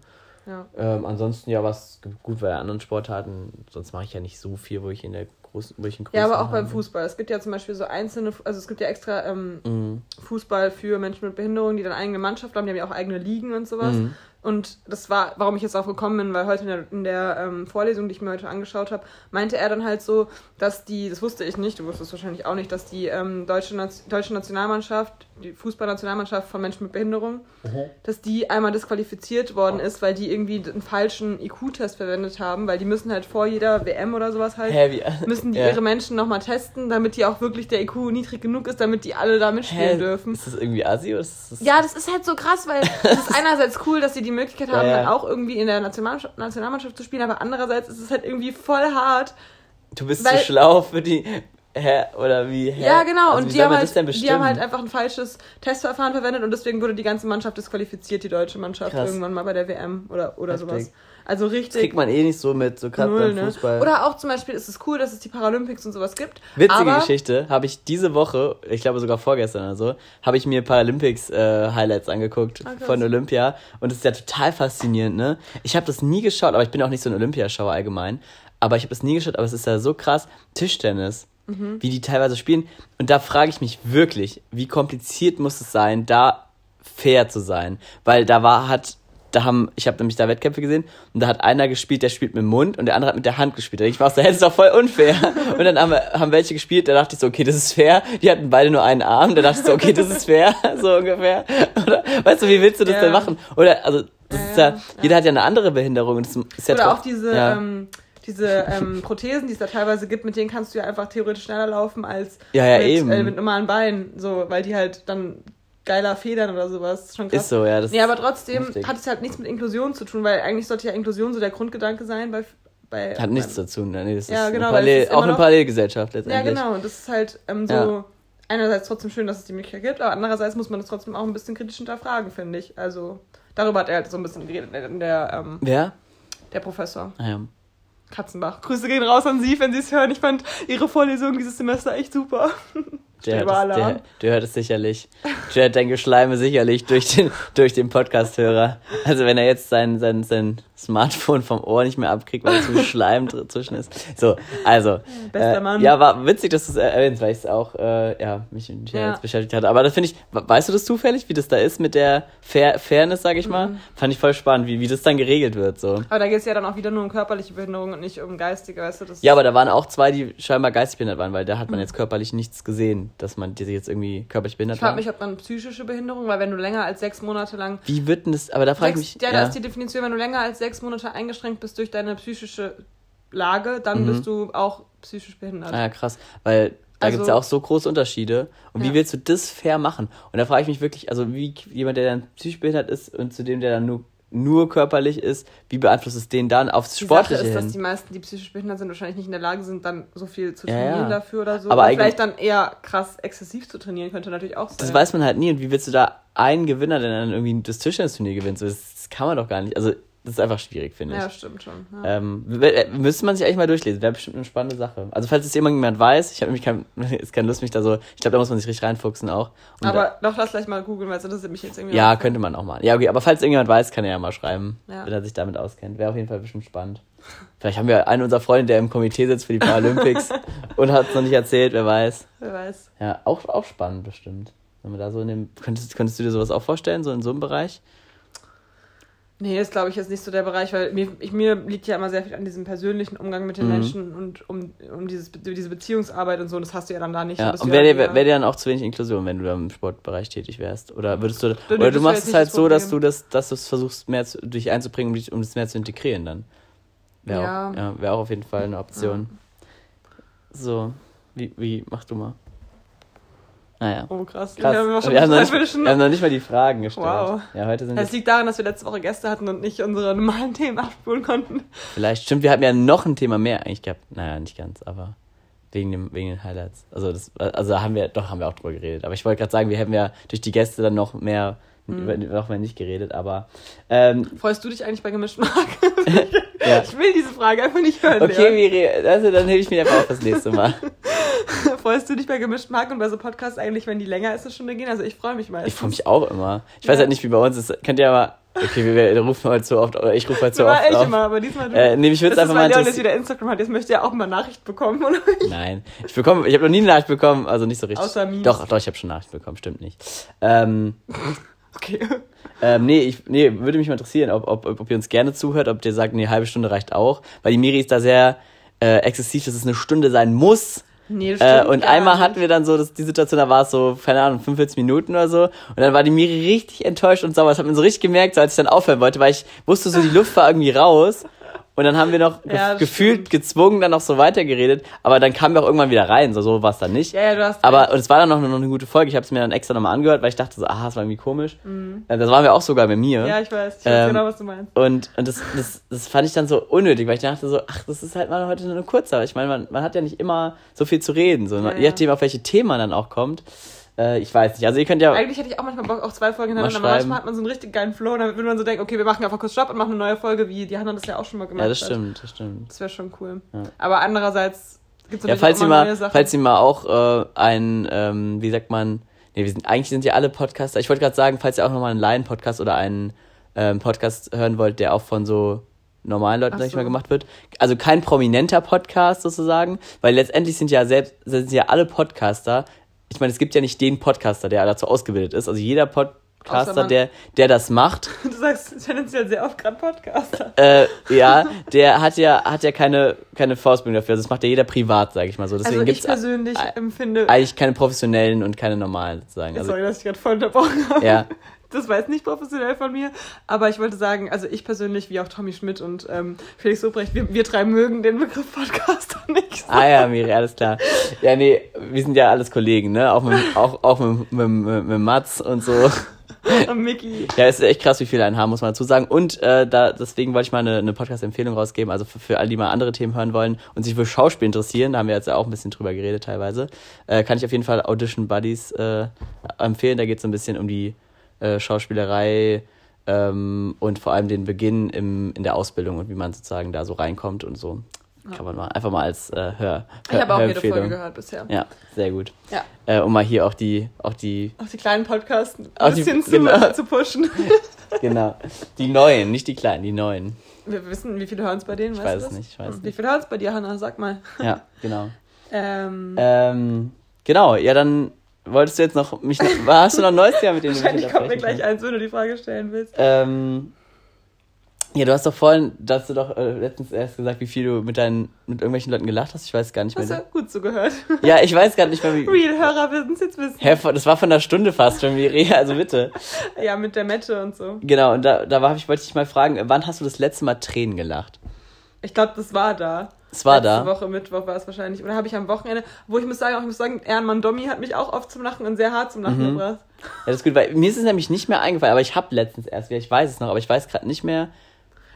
Ja. Ähm, ansonsten ja, was gut bei anderen Sportarten, sonst mache ich ja nicht so viel, wo ich in der großen, wo ich einen Ja, aber auch beim. Fußball. Es gibt ja zum Beispiel so einzelne, also es gibt ja extra ähm, Mhm. Fußball für Menschen mit Behinderung, die dann eigene Mannschaft haben, die haben ja auch eigene Ligen und sowas. Mhm. Und das war, warum ich jetzt auch gekommen bin, weil heute in der, in der ähm, Vorlesung, die ich mir heute angeschaut habe, meinte er dann halt so, dass die, das wusste ich nicht, du wusstest wahrscheinlich auch nicht, dass die ähm, deutsche, deutsche Nationalmannschaft, die Fußballnationalmannschaft von Menschen mit Behinderung, dass die einmal disqualifiziert worden ist, weil die irgendwie einen falschen IQ-Test verwendet haben, weil die müssen halt vor jeder WM oder sowas halt wie, müssen die ja. ihre Menschen nochmal testen, damit die auch wirklich der IQ niedrig genug ist, damit die alle da mitspielen Hä, dürfen. Ist das irgendwie assi oder ist das Ja, das ist halt so krass, weil es ist einerseits cool, dass sie die Möglichkeit haben, Ja, dann auch irgendwie in der Nationalmannschaft, Nationalmannschaft zu spielen, aber andererseits ist es halt irgendwie voll hart. Du bist zu schlau für die. Hä? Oder wie? Hä? Ja, genau. Also und wie die haben, halt, die haben halt einfach ein falsches Testverfahren verwendet und deswegen wurde die ganze Mannschaft disqualifiziert, die deutsche Mannschaft, Krass. irgendwann mal bei der WM oder, oder Heftig. sowas. Also das richtig. kriegt man eh nicht so mit, so gerade beim ne? Fußball. Oder auch zum Beispiel ist es cool, dass es die Paralympics und sowas gibt. Witzige Geschichte, habe ich diese Woche, ich glaube sogar vorgestern oder so, habe ich mir Paralympics äh, Highlights angeguckt Ah, von Olympia und es ist ja total faszinierend, ne? Ich habe das nie geschaut, aber ich bin auch nicht so ein Olympiaschauer allgemein, aber ich habe das nie geschaut, aber es ist ja so krass, Tischtennis, Mhm. wie die teilweise spielen und da frage ich mich wirklich, wie kompliziert muss es sein, da fair zu sein, weil da war hat da haben, ich habe nämlich da Wettkämpfe gesehen und da hat einer gespielt, der spielt mit dem Mund und der andere hat mit der Hand gespielt. Da denk ich war so, hey, das ist doch voll unfair. Und dann haben, haben welche gespielt, da dachte ich so, okay, das ist fair. Die hatten beide nur einen Arm, da dachte ich so, okay, das ist fair, so ungefähr. Oder, weißt du, wie willst du das Ja. denn machen? Oder, also, das ist ja, jeder hat ja eine andere Behinderung das ist ja Oder auch diese, ja. ähm, diese ähm, Prothesen, die es da teilweise gibt, mit denen kannst du ja einfach theoretisch schneller laufen als Ja, ja, mit, eben. Äh, mit normalen Beinen, so, weil die halt dann geiler federn oder sowas. Schon krass. ist so, ja. Das Nee, aber trotzdem heftig. hat es halt nichts mit Inklusion zu tun, weil eigentlich sollte ja Inklusion so der Grundgedanke sein bei. bei hat nichts zu tun. Nee, das Ja, ist genau, eine Parallel, ist auch eine Parallelgesellschaft Ja, letztendlich. genau. Und das ist halt ähm, so. Ja. Einerseits trotzdem schön, dass es die Möglichkeit gibt, aber andererseits muss man das trotzdem auch ein bisschen kritisch hinterfragen, finde ich. Also, darüber hat er halt so ein bisschen geredet, der, der, ähm, Wer? der Professor. Ah, ja. Katzenbach. Grüße gehen raus an Sie, wenn Sie es hören. Ich fand Ihre Vorlesung dieses Semester echt super. Der, hört es, der, der hört es sicherlich. Hört dein Geschleime sicherlich durch den, durch den Podcast-Hörer. Also wenn er jetzt sein, sein, sein Smartphone vom Ohr nicht mehr abkriegt, weil zu Schleim dr- zwischen ist. So, also. Bester äh, Mann. Ja, war witzig, dass du es erwähnst, weil ich es auch, äh, ja, mich, mich Ja. jetzt beschäftigt hatte. Aber das finde ich, weißt du das zufällig, wie das da ist mit der Fair, Fairness, sag ich mal? Mhm. Fand ich voll spannend, wie, wie das dann geregelt wird, so. Aber da geht es ja dann auch wieder nur um körperliche Behinderung und nicht um geistige, weißt du? Das Ja, aber da waren auch zwei, die scheinbar geistig behindert waren, weil da hat man jetzt körperlich nichts gesehen, dass man die jetzt irgendwie körperlich behindert ich frage mich, ob dann psychische Behinderung, weil wenn du länger als sechs Monate lang. Wie wird denn das, aber da frage ich mich, ja, ja, da ist die Definition, wenn du länger als sechs Monate eingeschränkt bist durch deine psychische Lage, dann Mhm. bist du auch psychisch behindert. Ah ja, krass. Weil da Also- gibt es ja auch so große Unterschiede. Und wie Ja. willst du das fair machen? Und da frage ich mich wirklich, also wie jemand, der dann psychisch behindert ist und zu dem, der dann nur, nur körperlich ist, wie beeinflusst es den dann aufs Die Sportliche Sache ist, dass hin? die meisten, die psychisch behindert sind, wahrscheinlich nicht in der Lage sind, dann so viel zu Ja, trainieren ja. dafür oder so. Aber Oder vielleicht dann eher krass exzessiv zu trainieren, könnte natürlich auch sein. Das weiß man halt nie. Und wie willst du da einen Gewinner, der dann irgendwie das Tischtennisturnier gewinnt? So, Das, das kann man doch gar nicht. Also, das ist einfach schwierig, finde ich. Ja, stimmt schon. Ja. Ähm, äh, müsste man sich eigentlich mal durchlesen. Wäre bestimmt eine spannende Sache. Also, falls es irgendjemand weiß, ich habe nämlich kein, ist keine Lust, mich da so. Ich glaube, da muss man sich richtig reinfuchsen auch. Und da, aber doch, lass gleich mal googeln, weil es interessiert mich jetzt irgendwie. ja, auch. könnte man auch mal. Ja, okay, aber falls irgendjemand weiß, kann er ja mal schreiben, Ja. wenn er sich damit auskennt. Wäre auf jeden Fall bestimmt spannend. Vielleicht haben wir einen unserer Freunde, der im Komitee sitzt für die Paralympics und hat es noch nicht erzählt, wer weiß. Wer weiß. Ja, auch, auch spannend bestimmt. Wenn man da so in dem. Könntest, könntest du dir sowas auch vorstellen, so in so einem Bereich? Nee, ist glaube ich jetzt nicht so der Bereich, weil mir, ich, mir liegt ja immer sehr viel an diesem persönlichen Umgang mit den Mhm. Menschen und um, um dieses, diese Beziehungsarbeit und so. Und das hast du ja dann da nicht. Ja, und wäre ja dir, wieder- wär dir dann auch zu wenig Inklusion, wenn du da im Sportbereich tätig wärst? Oder würdest du. oder das du wär machst es halt das so, dass du das, dass du es versuchst, mehr zu, dich einzubringen, um, dich, um das mehr zu integrieren dann. Wäre Ja. auch, ja, wär auch auf jeden Fall eine Option. So, wie, wie, mach du mal. Naja. Oh, krass. Krass. Wir haben, schon wir, haben noch nicht, wir haben noch nicht mal die Fragen gestellt. Wow. Ja, heute sind Das liegt daran, dass wir letzte Woche Gäste hatten und nicht unsere normalen Themen abspulen konnten. vielleicht. Stimmt, wir hatten ja noch ein Thema mehr eigentlich gehabt. Naja, nicht ganz, aber wegen, dem, wegen den Highlights. Also, das, also haben wir, doch, haben wir auch drüber geredet. Aber ich wollte gerade sagen, wir hätten ja durch die Gäste dann noch mehr, Mhm. über, noch mehr nicht geredet. Aber ähm, Freust du dich eigentlich bei gemischten Mark? ja. Ich will diese Frage einfach nicht hören. Okay, Miri, also dann hebe ich mir einfach auf das nächste Mal. Freust du dich bei gemischten Mark und bei so Podcasts eigentlich, wenn die länger als eine Stunde gehen? Also ich freue mich meistens. Ich freue mich auch immer. Ich weiß Ja. halt nicht, wie bei uns ist. Könnt ihr aber. Okay, wir, wir rufen heute so oft, oder ich rufe heute so oft ich auf. immer, aber diesmal du. Äh, nee, mich würde es einfach ist, mal Leon jetzt interessieren. wieder Instagram hat. Jetzt möchte er auch mal Nachricht bekommen, oder? Nein, ich bekomme, ich habe noch nie eine Nachricht bekommen, also nicht so richtig. Außer Memes. Doch, doch, ich habe schon Nachricht bekommen, stimmt nicht. Ähm, Okay. ähm, nee, ich, nee, würde mich mal interessieren, ob, ob, ob ihr uns gerne zuhört, ob ihr sagt, nee, halbe Stunde reicht auch, weil die Miri ist da sehr äh, exzessiv, dass es eine Stunde sein muss. Nee, das Äh, und einmal nicht. hatten wir dann so, dass die Situation, da war es so, keine Ahnung, 45 Minuten oder so. Und dann war die Miri richtig enttäuscht und sauer. Das hat man so richtig gemerkt, so als ich dann aufhören wollte, weil ich wusste so, die Luft war irgendwie raus. Und dann haben wir noch ge Ja, das gefühlt stimmt. gezwungen dann noch so weitergeredet. Aber dann kamen wir auch irgendwann wieder rein. So, so war es dann nicht. Ja, ja, du hast. Aber und es war dann noch, noch eine gute Folge. Ich habe es mir dann extra nochmal angehört, weil ich dachte so, aha, es war irgendwie komisch. Äh, das waren wir auch sogar bei mir. Mhm. Ja, ich weiß. Ich weiß Ähm, genau, was du meinst. Und, und das, das, das fand ich dann so unnötig, weil ich dachte so, ach, das ist halt mal heute nur eine kurze. Ich meine, man, man hat ja nicht immer so viel zu reden. So, Ja, je nachdem, auf welche Themen man dann auch kommt. Äh, ich weiß nicht. Also ihr könnt ja. Eigentlich hätte ich auch manchmal Bock auf zwei Folgen Mal hintereinander. aber. Manchmal hat man so einen richtig geilen Flow und dann würde man so denken, okay, wir machen einfach kurz Stopp und machen eine neue Folge, wie die Hanna das ja auch schon mal gemacht Ja, das stimmt, das stimmt. Das wäre schon cool. Ja. Aber andererseits gibt es Ja, falls auch immer neue mal, Sachen. falls ihr mal auch äh, ein, ähm, wie sagt man, nee, wir sind, eigentlich sind ja alle Podcaster. Ich wollte gerade sagen, falls ihr auch nochmal einen Laien-Podcast oder einen ähm, Podcast hören wollt, der auch von so normalen Leuten, Ach sag ich so. mal, gemacht wird. Also kein prominenter Podcast sozusagen, weil letztendlich sind ja selbst, sind ja alle Podcaster, ich meine, es gibt ja nicht den Podcaster, der dazu ausgebildet ist. Also jeder Podcaster, der, der das macht, du sagst tendenziell sehr oft gerade Podcaster. äh, ja, der hat ja, hat ja keine, keine Vorausbildung dafür. Also das macht ja jeder privat, sag ich mal so. Deswegen also ich persönlich empfinde... eigentlich keine professionellen und keine normalen sozusagen. Also, Sorry, dass ich gerade voll unterbrochen habe. ja, Das war jetzt nicht professionell von mir, aber ich wollte sagen, also ich persönlich, wie auch Tommy Schmidt und ähm, Felix Sobrecht, wir, wir drei mögen den Begriff Podcaster nicht. So. ah ja, Miri, alles klar. Ja, nee, wir sind ja alles Kollegen, ne? Auch mit, auch, auch mit, mit, mit, mit Mats und so. Und Mickey. Ja, es ist echt krass, wie viele einen haben, muss man dazu sagen. Und äh, da, deswegen wollte ich mal eine, eine Podcast-Empfehlung rausgeben, also für, für alle, die mal andere Themen hören wollen und sich für Schauspiel interessieren, da haben wir jetzt ja auch ein bisschen drüber geredet teilweise, äh, kann ich auf jeden Fall Audition Buddies äh, empfehlen. Da geht es so ein bisschen um die äh, Schauspielerei ähm, und vor allem den Beginn im, in der Ausbildung und wie man sozusagen da so reinkommt und so. Kann man mal einfach mal als äh, Hör, Ich habe auch jede. Folge gehört bisher. Ja, sehr gut. Ja. Äh, um mal hier auch die, auch die, Auch die kleinen Podcasts ein die- bisschen zu, genau. zu pushen. genau, die neuen, nicht die kleinen, die neuen. Wir wissen, wie viele hören es bei denen, Ich weiß es nicht, ich weiß Wie nicht. viele hören es bei dir, Hannah? Sag mal. Ja, genau. Ähm, Ähm, genau, ja, dann wolltest du jetzt noch mich noch, hast du noch ein neues Thema, mit dem du mich wahrscheinlich kommt mir gleich eins, wenn du die Frage stellen willst. Ähm, Ja, du hast doch vorhin, dass du doch äh, letztens erst gesagt, wie viel du mit deinen, mit irgendwelchen Leuten gelacht hast. Ich weiß gar nicht mehr. Hast du gut zugehört. Ja, ich weiß gar nicht mehr, wie. Real-Hörer würden es jetzt wissen. Hä, das war von einer Stunde fast schon, wie also bitte. ja, mit der Mette und so. Genau, und da, da war, ich, wollte ich dich mal fragen, wann hast du das letzte Mal Tränen gelacht? Ich glaube, das war da. Es war Letzte da. Woche, Mittwoch war es wahrscheinlich. Oder habe ich am Wochenende, wo ich muss sagen, auch ich muss sagen, Ehrenmann Domi hat mich auch oft zum Lachen und sehr hart zum Lachen Mhm. gebracht. Ja, das ist gut, weil mir ist es nämlich nicht mehr eingefallen, aber ich habe letztens erst wieder, ich weiß es noch, aber ich weiß gerade nicht mehr.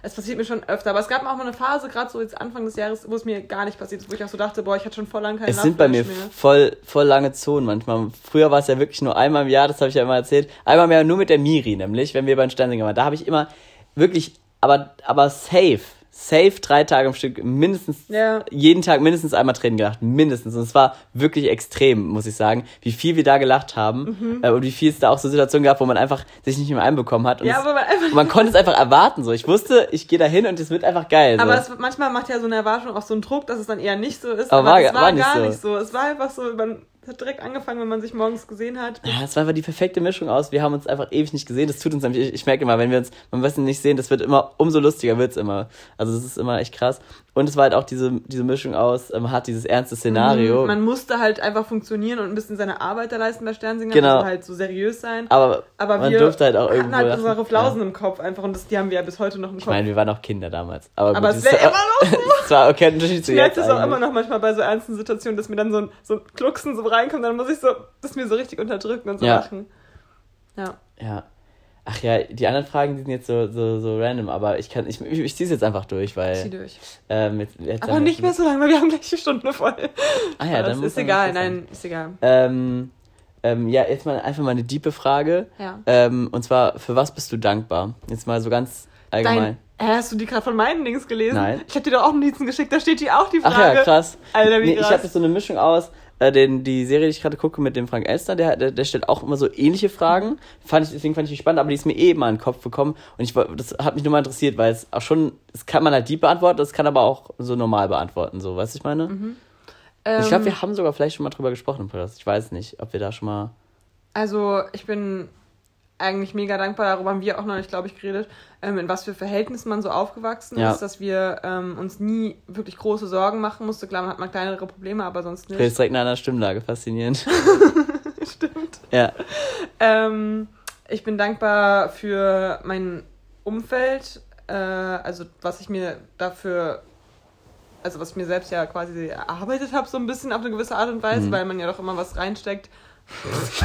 Es passiert mir schon öfter, aber es gab auch mal eine Phase, gerade so jetzt Anfang des Jahres, wo es mir gar nicht passiert ist, wo ich auch so dachte, boah, ich hatte schon voll lang keinen Es sind bei mir mehr. voll, voll lange Zonen manchmal. Früher war es ja wirklich nur einmal im Jahr, das habe ich ja immer erzählt. Einmal im Jahr nur mit der Miri, nämlich, wenn wir bei den Sternsinger waren. Da habe ich immer wirklich, aber, aber safe, safe drei Tage am Stück, mindestens, Ja. jeden Tag mindestens einmal Tränen gelacht, mindestens. Und es war wirklich extrem, muss ich sagen, wie viel wir da gelacht haben Mhm. äh, und wie viel es da auch so Situationen gab, wo man einfach sich nicht mehr einbekommen hat. Und Ja, es, aber man einfach- man konnte es einfach erwarten, so. Ich wusste, ich gehe da hin und es wird einfach geil. So. Aber es, manchmal macht ja so eine Erwartung auch so einen Druck, dass es dann eher nicht so ist. Aber Aber, war- es war, war nicht gar so. nicht so. Es war einfach so, man hat direkt angefangen, wenn man sich morgens gesehen hat. Ja, es war einfach die perfekte Mischung aus. Wir haben uns einfach ewig nicht gesehen. Das tut uns nämlich, ich, ich merke immer, wenn wir uns, wenn wir uns nicht sehen, das wird immer, umso lustiger wird's immer. Also das ist immer echt krass. Und es war halt auch diese, diese Mischung aus, ähm, man hat dieses ernste Szenario. Man musste halt einfach funktionieren und ein bisschen seine Arbeit da leisten bei Sternsinger, Genau. also halt so seriös sein. aber, Aber man wir durfte halt auch hatten irgendwo. halt unsere Flausen Ja. im Kopf einfach und das, die haben wir ja bis heute noch im Ich Kopf. meine, wir waren auch Kinder damals. Aber, Aber gut, es wäre immer noch so. Es war okay, ein Unterschied zu Ich jetzt merke das auch immer noch manchmal bei so ernsten Situationen, dass mir dann so ein, so ein Klucksen so reinkommt, dann muss ich so, das mir so richtig unterdrücken und so Ja. lachen. Ja. Ja. Ach ja, die anderen Fragen die sind jetzt so, so, so random, aber ich kann, ich, ich, ich ziehe es jetzt einfach durch, weil. Zieh durch. Ähm, jetzt, jetzt Aber nicht mehr so lange, weil wir haben gleich die Stunde voll. Ah ja, Aber dann ist egal, nein, ist egal. Ähm, ähm, ja, jetzt mal einfach mal eine diepe Frage. Ja. Ähm, und zwar, für was bist du dankbar? Jetzt mal so ganz allgemein. Dein, hast du die gerade von meinen Dings gelesen? Nein. Ich hab dir doch auch Notizen geschickt, da steht hier auch die Ach Frage. ja, krass. Alter, wie Nee, ich krass. habe jetzt so eine Mischung aus, äh, den, die Serie, die ich gerade gucke mit dem Frank Elster, der, der, der stellt auch immer so ähnliche Fragen. Fand ich, deswegen fand ich die spannend, aber die ist mir eh mal in den Kopf gekommen. Und ich, das hat mich nur mal interessiert, weil es auch schon, das kann man halt deep beantworten, das kann aber auch so normal beantworten, so, weißt du, ich meine? ich glaube, Ähm, wir haben sogar vielleicht schon mal drüber gesprochen im Podcast. Ich weiß nicht, ob wir da schon mal. Also, ich bin eigentlich mega dankbar, darüber haben wir auch noch nicht, glaube ich, geredet, ähm, in was für Verhältnissen man so aufgewachsen Ja. ist, dass wir ähm, uns nie wirklich große Sorgen machen mussten. Klar, man hat mal kleinere Probleme, aber sonst nicht. direkt in einer Stimmlage, faszinierend. Stimmt. ja. Ähm, ich bin dankbar für mein Umfeld, äh, also was ich mir dafür, also was ich mir selbst ja quasi erarbeitet habe, so ein bisschen auf eine gewisse Art und Weise, Mhm. weil man ja doch immer was reinsteckt.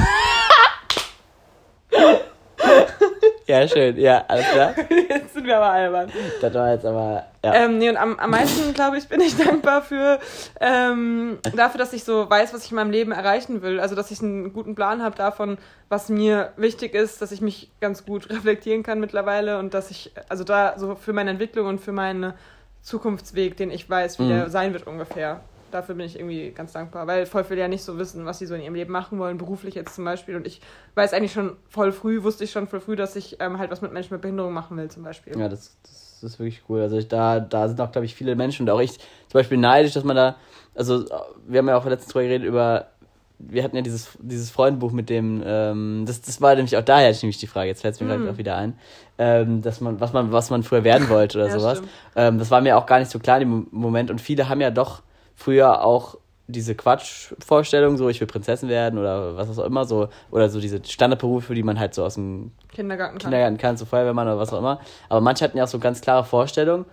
Ja, schön. Ja, alles klar. Jetzt sind wir aber albern. Das war jetzt aber. Ja. Ähm, nee, und am, am meisten, glaube ich, bin ich dankbar für ähm, dafür, dass ich so weiß, was ich in meinem Leben erreichen will. Also, dass ich einen guten Plan habe davon, was mir wichtig ist, dass ich mich ganz gut reflektieren kann mittlerweile und dass ich, also da so für meine Entwicklung und für meinen Zukunftsweg, den ich weiß, wie Mhm. der sein wird ungefähr. Dafür bin ich irgendwie ganz dankbar, weil voll viele ja nicht so wissen, was sie so in ihrem Leben machen wollen, beruflich jetzt zum Beispiel. Und ich weiß eigentlich schon voll früh, wusste ich schon voll früh, dass ich ähm, halt was mit Menschen mit Behinderung machen will, zum Beispiel. Ja, das, das ist wirklich cool. Also ich, da, da sind auch, glaube ich, viele Menschen und auch ich zum Beispiel neidisch, dass man da, also wir haben ja auch letztens drüber geredet über, wir hatten ja dieses, dieses Freundenbuch mit dem, ähm, das, das war nämlich auch daher nämlich die Frage, jetzt fällt es mir Mm. gleich auch wieder ein, ähm, dass man, was man, was man früher werden wollte oder Ja, sowas. Ähm, das war mir auch gar nicht so klar im Moment und viele haben ja doch früher auch diese Quatschvorstellung, so ich will Prinzessin werden oder was auch immer, so, oder so diese Standardberufe, die man halt so aus dem Kindergarten kann. Kindergarten kannst, so Feuerwehrmann oder was auch immer. Aber manche hatten ja auch so ganz klare Vorstellungen,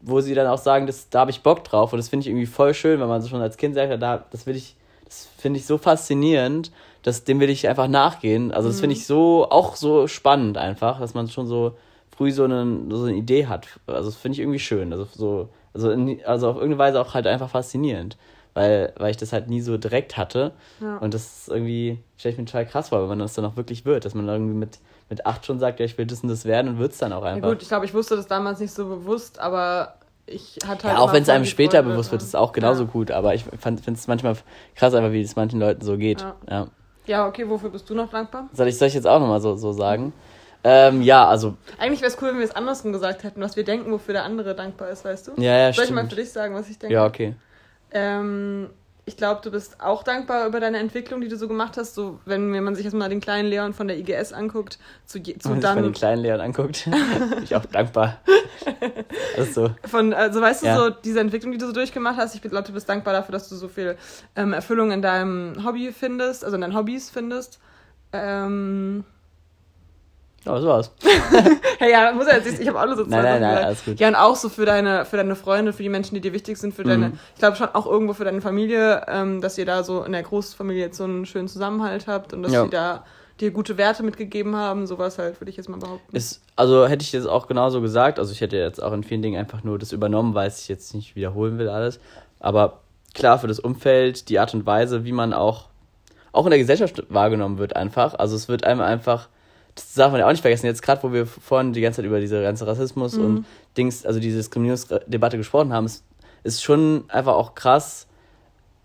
wo sie dann auch sagen, das, da habe ich Bock drauf. Und das finde ich irgendwie voll schön, wenn man so schon als Kind sagt, da, das will ich, das finde ich so faszinierend, dass dem will ich einfach nachgehen. Also das finde ich so, auch so spannend einfach, dass man schon so früh so eine, so eine Idee hat. Also das finde ich irgendwie schön. Also so, also, in, also auf irgendeine Weise auch halt einfach faszinierend. Weil, weil ich das halt nie so direkt hatte. Ja. Und das ist irgendwie, stelle ich mir total krass vor, wenn man das dann auch wirklich wird. Dass man irgendwie mit, mit acht schon sagt, ja, ich will das und das werden und wird es dann auch Ja einfach. gut, ich glaube, ich wusste das damals nicht so bewusst, aber ich hatte halt. Ja, auch wenn es einem später Freude, bewusst wird, ja. ist es auch genauso Ja. gut. Aber ich finde es manchmal krass, einfach wie es manchen Leuten so geht. Ja. Ja. Ja, okay, wofür bist du noch dankbar? Soll, ich, soll ich jetzt auch nochmal so, so sagen? Ähm, ja, also, Eigentlich wäre es cool, wenn wir es andersrum gesagt hätten, was wir denken, wofür der andere dankbar ist, weißt du? ja, ja, Soll ich mal stimmt. für dich sagen, was ich denke? Ja, okay. Ähm, ich glaube, du bist auch dankbar über deine Entwicklung, die du so gemacht hast. So, wenn, wenn man sich jetzt mal den kleinen Leon von der IGS anguckt, zu, zu wenn man dann. Sich mal den kleinen Leon anguckt, bin ich auch dankbar. das ist so. Von, also weißt du, ja. so diese Entwicklung, die du so durchgemacht hast, ich glaube, du bist dankbar dafür, dass du so viel ähm, Erfüllung in deinem Hobby findest, also in deinen Hobbys findest. Ähm, ja, das war's. hey, ja, muss ja jetzt ich habe auch nur so zwei nein, nein, nein, alles gut. Ja, und auch so für deine, für deine Freunde, für die Menschen, die dir wichtig sind, für mhm. deine, ich glaube schon auch irgendwo für deine Familie, ähm, dass ihr da so in der Großfamilie jetzt so einen schönen Zusammenhalt habt und dass ja. sie da dir gute Werte mitgegeben haben, sowas halt, würde ich jetzt mal behaupten. Ist, also hätte ich jetzt auch genauso gesagt, also ich hätte jetzt auch in vielen Dingen einfach nur das übernommen, weil ich jetzt nicht wiederholen will alles, aber klar für das Umfeld, die Art und Weise, wie man auch, auch in der Gesellschaft wahrgenommen wird einfach, also es wird einem einfach das darf man ja auch nicht vergessen, jetzt gerade, wo wir vorhin die ganze Zeit über diese ganze Rassismus mhm. und Dings, also diese Diskriminierungsdebatte gesprochen haben, ist, ist schon einfach auch krass,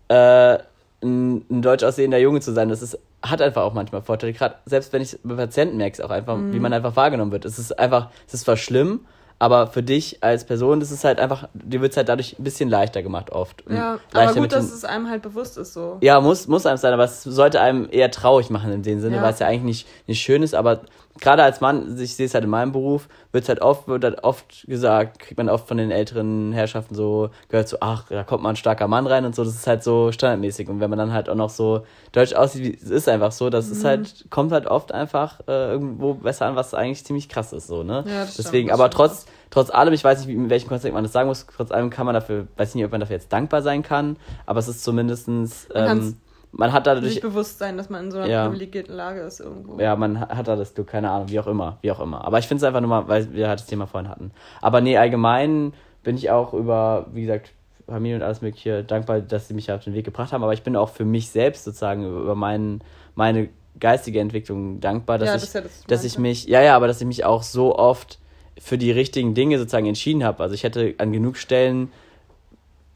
äh, ein, ein deutsch aussehender Junge zu sein. Das ist, hat einfach auch manchmal Vorteile. Gerade selbst wenn ich bei Patienten merke, es auch einfach, mhm. wie man einfach wahrgenommen wird. Es ist einfach, es ist zwar schlimm, aber für dich als Person, das ist halt einfach, dir wird es halt dadurch ein bisschen leichter gemacht oft. Ja, aber gut, dass es einem halt bewusst ist so. Ja, muss, muss einem sein, aber es sollte einem eher traurig machen in dem Sinne, ja. weil es ja eigentlich nicht, nicht schön ist, aber gerade als Mann, ich sehe es halt in meinem Beruf, wird halt oft, wird halt oft gesagt, kriegt man oft von den älteren Herrschaften so, gehört so, ach, da kommt mal ein starker Mann rein und so, das ist halt so standardmäßig. Und wenn man dann halt auch noch so deutsch aussieht, es ist einfach so, das mhm. ist halt, kommt halt oft einfach äh, irgendwo besser an, was eigentlich ziemlich krass ist, so, ne? Ja, das Deswegen, stimmt, aber trotz, trotz allem, ich weiß nicht, in welchem Kontext man das sagen muss, trotz allem kann man dafür, weiß ich nicht, ob man dafür jetzt dankbar sein kann, aber es ist zumindestens, ähm, man hat dadurch. Sich bewusst sein, dass man in so einer ja, privilegierten Lage ist irgendwo. Ja, man hat da das Glück, keine Ahnung, wie auch immer, wie auch immer. Aber ich finde es einfach nur mal, weil wir halt das Thema vorhin hatten. Aber nee, allgemein bin ich auch über, wie gesagt, Familie und alles Mögliche dankbar, dass sie mich auf den Weg gebracht haben. Aber ich bin auch für mich selbst sozusagen über meinen, meine geistige Entwicklung dankbar, dass ja, ich, das ja das dass ich mich, ja, ja, aber dass ich mich auch so oft für die richtigen Dinge sozusagen entschieden habe. Also ich hätte an genug Stellen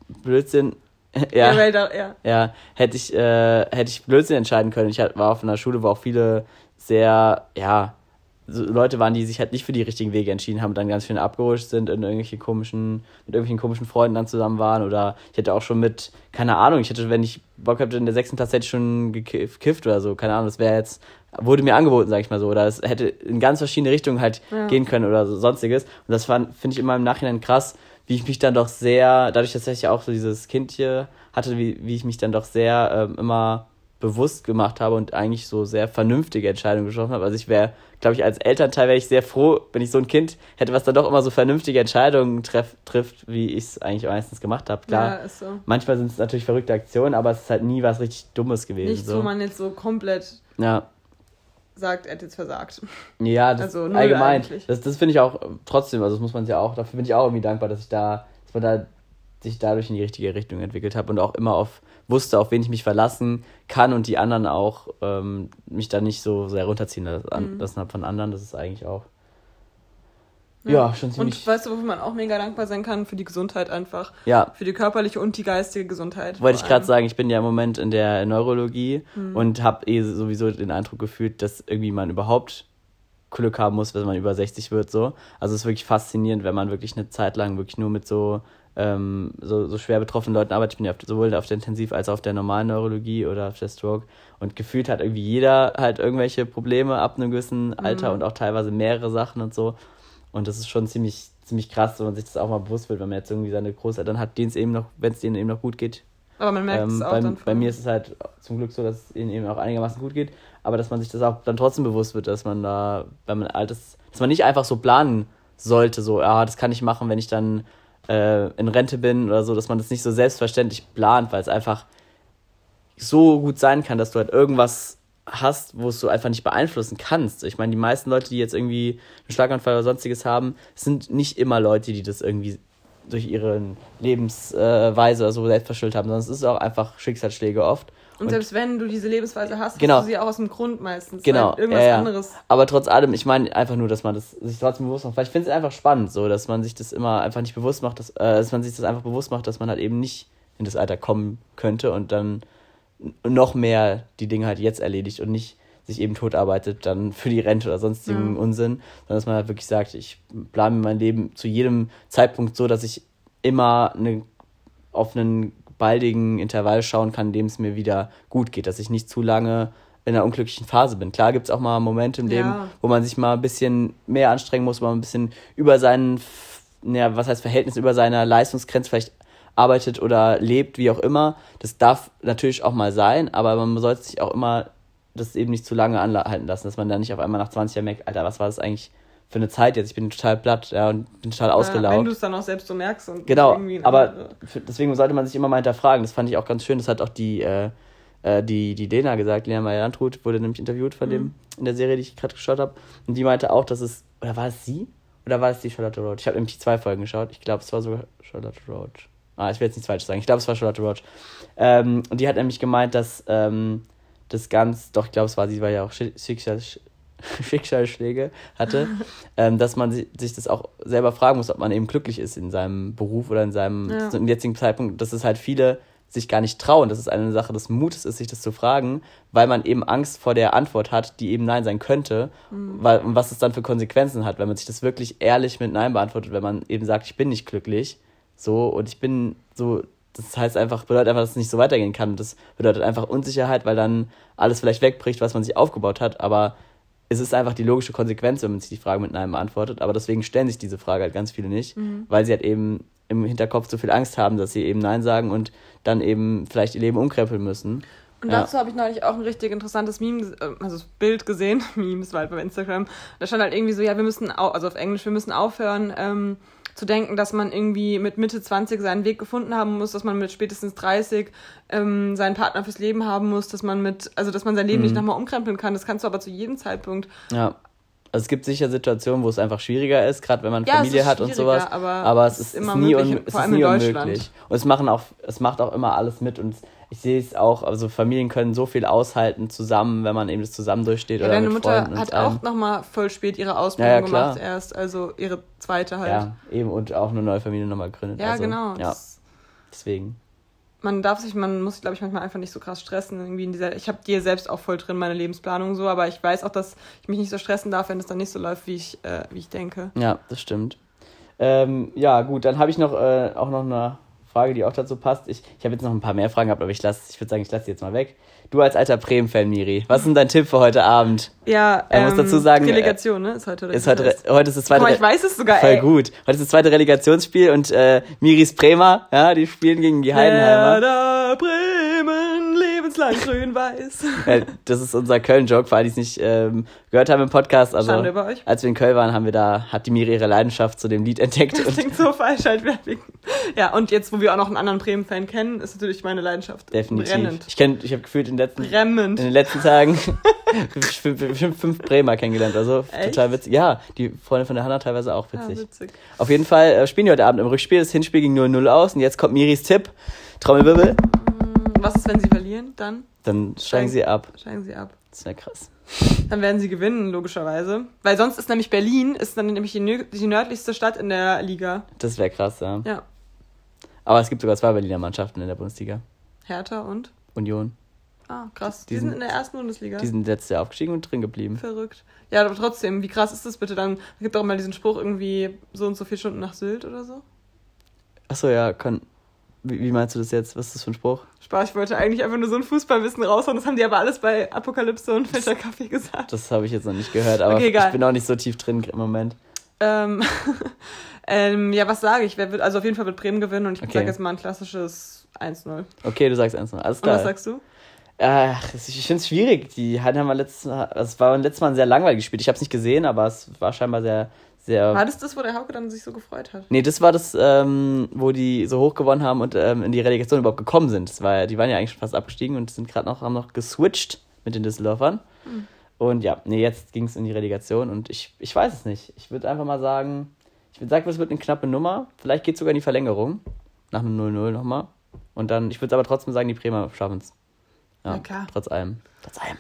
Blödsinn ja, ja, ja. ja, hätte ich, äh, hätte ich Blödsinn entscheiden können. Ich war auf einer Schule, wo auch viele sehr, ja, so Leute waren, die sich halt nicht für die richtigen Wege entschieden haben und dann ganz schön abgerutscht sind in irgendwelche komischen, mit irgendwelchen komischen Freunden dann zusammen waren. Oder ich hätte auch schon mit, keine Ahnung, ich hätte, wenn ich Bock hätte, in der sechsten Klasse hätte ich schon gekifft oder so, keine Ahnung, das wäre jetzt, wurde mir angeboten, sag ich mal so. Oder es hätte in ganz verschiedene Richtungen halt ja. gehen können oder so, sonstiges. Und das finde ich immer im Nachhinein krass, wie ich mich dann doch sehr, dadurch, dass ich ja auch so dieses Kind hier hatte, wie, wie ich mich dann doch sehr ähm, immer bewusst gemacht habe und eigentlich so sehr vernünftige Entscheidungen getroffen habe. Also ich wäre, glaube ich, als Elternteil wäre ich sehr froh, wenn ich so ein Kind hätte, was dann doch immer so vernünftige Entscheidungen treff, trifft, wie ich es eigentlich meistens gemacht habe. Klar, ja, ist so. manchmal sind es natürlich verrückte Aktionen, aber es ist halt nie was richtig Dummes gewesen. Nichts, so. wo man jetzt so komplett ja sagt, er hat jetzt versagt. Ja, das also, allgemein. Eigentlich. Das, das finde ich auch trotzdem, also das muss man ja auch, dafür bin ich auch irgendwie dankbar, dass ich da, dass man da sich dadurch in die richtige Richtung entwickelt habe und auch immer auf wusste, auf wen ich mich verlassen kann und die anderen auch ähm, mich da nicht so sehr runterziehen lassen mhm. von anderen. Das ist eigentlich auch ja, schon ziemlich. Und weißt du, wofür man auch mega dankbar sein kann? Für die Gesundheit einfach. Ja. Für die körperliche und die geistige Gesundheit. Wollte ich gerade sagen, ich bin ja im Moment in der Neurologie mhm. und habe eh sowieso den Eindruck gefühlt, dass irgendwie man überhaupt Glück haben muss, wenn man über 60 wird. so. Also es ist wirklich faszinierend, wenn man wirklich eine Zeit lang wirklich nur mit so ähm, so, so schwer betroffenen Leuten arbeitet. Ich bin ja auf, sowohl auf der Intensiv- als auch auf der normalen Neurologie oder auf der Stroke. Und gefühlt hat irgendwie jeder halt irgendwelche Probleme ab einem gewissen Alter mhm. und auch teilweise mehrere Sachen und so. Und das ist schon ziemlich, ziemlich krass, wenn man sich das auch mal bewusst wird, wenn man jetzt irgendwie seine Großeltern hat, denen es eben noch, wenn es denen eben noch gut geht. Aber man merkt ähm, es auch bei, dann. Bei mir ist es halt zum Glück so, dass es ihnen eben auch einigermaßen gut geht, aber dass man sich das auch dann trotzdem bewusst wird, dass man da, wenn man alt ist, dass man nicht einfach so planen sollte, so, ja, das kann ich machen, wenn ich dann äh, in Rente bin oder so, dass man das nicht so selbstverständlich plant, weil es einfach so gut sein kann, dass du halt irgendwas hast, wo es du einfach nicht beeinflussen kannst. Ich meine, die meisten Leute, die jetzt irgendwie einen Schlaganfall oder sonstiges haben, sind nicht immer Leute, die das irgendwie durch ihre Lebensweise oder so selbst verschuldet haben, sondern es ist auch einfach Schicksalsschläge oft. Und, und selbst wenn du diese Lebensweise hast, genau, hast du sie auch aus dem Grund meistens. Genau. Irgendwas ja, ja. anderes. Aber trotz allem, ich meine einfach nur, dass man das sich trotzdem bewusst macht. Weil ich finde es einfach spannend, so, dass man sich das immer einfach nicht bewusst macht, dass, äh, dass man sich das einfach bewusst macht, dass man halt eben nicht in das Alter kommen könnte und dann noch mehr die Dinge halt jetzt erledigt und nicht sich eben totarbeitet dann für die Rente oder sonstigen mhm. Unsinn, sondern dass man halt wirklich sagt, ich plane mein Leben zu jedem Zeitpunkt so, dass ich immer eine, auf einen baldigen Intervall schauen kann, in dem es mir wieder gut geht, dass ich nicht zu lange in einer unglücklichen Phase bin. Klar gibt es auch mal Momente im Leben, Ja. wo man sich mal ein bisschen mehr anstrengen muss, wo man ein bisschen über seinen, ja, was heißt Verhältnis, über seiner Leistungsgrenze vielleicht arbeitet oder lebt, wie auch immer. Das darf natürlich auch mal sein, aber man sollte sich auch immer das eben nicht zu lange anhalten lassen, dass man dann nicht auf einmal nach 20 Jahren merkt, Alter, was war das eigentlich für eine Zeit jetzt? Ich bin total platt ja, und bin total Ja, wenn ausgelaugt. du es dann auch selbst so merkst. Und Genau, aber für- deswegen sollte man sich immer mal hinterfragen. Das fand ich auch ganz schön. Das hat auch die, äh, äh, die, die Lena gesagt, Lena Meyer-Landrut wurde nämlich interviewt von dem in der Serie, die ich gerade geschaut habe. Und die meinte auch, dass es, oder war es sie? Oder war es die Charlotte Roach? Ich habe nämlich zwei Folgen geschaut. Ich glaube, es war sogar Charlotte Roach. Ah, ich will jetzt nichts falsch sagen. Ich glaube, es war Charlotte Roach. Ähm, und die hat nämlich gemeint, dass ähm, das ganz, doch, ich glaube, es war sie, weil ja auch Schick- Schicksals, Schicksalsschläge hatte, ähm, dass man si- sich das auch selber fragen muss, ob man eben glücklich ist in seinem Beruf oder in seinem Ja. zum jetzigen Zeitpunkt, dass es halt viele sich gar nicht trauen, dass es eine Sache des Mutes ist, sich das zu fragen, weil man eben Angst vor der Antwort hat, die eben Nein sein könnte, weil, und was es dann für Konsequenzen hat, wenn man sich das wirklich ehrlich mit Nein beantwortet, wenn man eben sagt, ich bin nicht glücklich, so, und ich bin so, das heißt einfach, bedeutet einfach, dass es nicht so weitergehen kann. Das bedeutet einfach Unsicherheit, weil dann alles vielleicht wegbricht, was man sich aufgebaut hat, aber es ist einfach die logische Konsequenz, wenn man sich die Frage mit Nein beantwortet. Aber deswegen stellen sich diese Frage halt ganz viele nicht, weil sie halt eben im Hinterkopf so viel Angst haben, dass sie eben Nein sagen und dann eben vielleicht ihr Leben umkrempeln müssen. Und Ja. dazu habe ich neulich auch ein richtig interessantes Meme, äh, also Bild gesehen, Meme, das war halt bei Instagram. Da stand halt irgendwie so, ja, wir müssen, au also auf Englisch, wir müssen aufhören ähm, zu denken, dass man irgendwie mit Mitte 20 seinen Weg gefunden haben muss, dass man mit spätestens 30 ähm, seinen Partner fürs Leben haben muss, dass man mit, also dass man sein Leben nicht Mhm. nochmal umkrempeln kann. Das kannst du aber zu jedem Zeitpunkt. Ja. Also es gibt sicher Situationen, wo es einfach schwieriger ist, gerade wenn man Ja, es Familie hat und sowas. aber es es ist, ist nie, möglich, un, es ist nie unmöglich. Und es machen auch, es macht auch immer alles mit und ich sehe es auch, also Familien können so viel aushalten zusammen, wenn man eben das zusammen durchsteht Ja, oder deine mit Mutter Freunden und hat auch nochmal voll spät ihre Ausbildung Ja, ja, gemacht erst, also ihre zweite halt. Ja, eben und auch eine neue Familie nochmal gegründet. Ja, also, genau. Ja, deswegen. man darf sich, man muss glaube ich, manchmal einfach nicht so krass stressen. Irgendwie in dieser, ich habe dir selbst auch voll drin, meine Lebensplanung so, aber ich weiß auch, dass ich mich nicht so stressen darf, wenn es dann nicht so läuft, wie ich, äh, wie ich denke. Ja, das stimmt. Ähm, ja, gut, dann habe ich noch äh, auch noch eine Frage, die auch dazu passt. Ich, ich habe jetzt noch ein paar mehr Fragen gehabt, aber ich ich würde sagen, ich lasse die jetzt mal weg. Du als alter Bremen-Fan, Miri, was ist denn dein Tipp für heute Abend? Ja, Er muss dazu sagen, äh, Relegation, ne? Ist heute oder Ist heute, ist heute ist das zweite. mal, ich weiß es sogar, Voll ey. gut. Heute ist das zweite Relegationsspiel und äh, Miris Bremer, ja, die spielen gegen die Heidenheimer. Werder Bremen, lebenslang grün-weiß. Äh, das ist unser Köln-Joke, für alle, die es nicht ähm, gehört haben im Podcast. Also, Schande über euch. als wir in Köln waren, haben wir da, hat die Miri ihre Leidenschaft zu dem Lied entdeckt. Das klingt so falsch halt. Ja, und jetzt, wo wir auch noch einen anderen Bremen-Fan kennen, ist natürlich meine Leidenschaft definitiv. brennend. Ich kenn, ich habe gefühlt in den letzten, in den letzten Tagen bestimmt fünf Bremer kennengelernt. Also Echt? total witzig. Ja, die Freunde von der Hanna teilweise auch Ja, witzig. witzig. Auf jeden Fall äh, spielen die heute Abend im Rückspiel. Das Hinspiel ging 0-0 aus und jetzt kommt Miris Tipp. Trommelwirbel. Was ist, wenn sie verlieren? Dann Dann steigen Steigen- sie ab. steigen sie ab. Das wäre krass. Dann werden sie gewinnen, logischerweise. Weil sonst ist nämlich Berlin, ist dann nämlich die, nö- die nördlichste Stadt in der Liga. Das wäre krass, ja. Ja. Aber es gibt sogar zwei Berliner Mannschaften in der Bundesliga. Hertha und? Union. Ah, krass. Die, Die sind sind- in der ersten Bundesliga. Die sind letztes Jahr aufgestiegen und drin geblieben. Verrückt. Ja, aber trotzdem, wie krass ist das bitte? Dann gibt doch mal diesen Spruch irgendwie so und so viele Stunden nach Sylt oder so. Achso, ja, kann. Wie, wie meinst du das jetzt? Was ist das für ein Spruch? Spaß, ich wollte eigentlich einfach nur so ein Fußballwissen raushauen. Das haben die aber alles bei Apokalypse und Filterkaffee gesagt. Das habe ich jetzt noch nicht gehört, aber Okay, ich bin auch nicht so tief drin im Moment. Ähm, ähm, ja, was sage ich? Wer wird, also auf jeden Fall wird Bremen gewinnen und ich Okay. sage jetzt mal ein klassisches 1-0. Okay, du sagst eins noch. Alles Und was klar. sagst du? Ach, ich finde es schwierig. Die wir letztes Mal, es war beim letzten Mal ein sehr langweiliges Spiel. Ich habe es nicht gesehen, aber es war scheinbar sehr, sehr. War das das, wo der Hauke dann sich so gefreut hat? Nee, das war das, ähm, wo die so hoch gewonnen haben und ähm, in die Relegation überhaupt gekommen sind. Das war, die waren ja eigentlich schon fast abgestiegen und sind gerade noch, haben noch geswitcht mit den Düsseldorfern. Hm. Und ja, nee, jetzt ging es in die Relegation und ich, ich weiß es nicht. Ich würde einfach mal sagen, ich würde sagen, es wird eine knappe Nummer. Vielleicht geht es sogar in die Verlängerung. Nach einem 0-0 nochmal. Und dann, ich würde aber trotzdem sagen, die Bremer schaffen es. Ja, Na klar. Trotz allem. Trotz allem.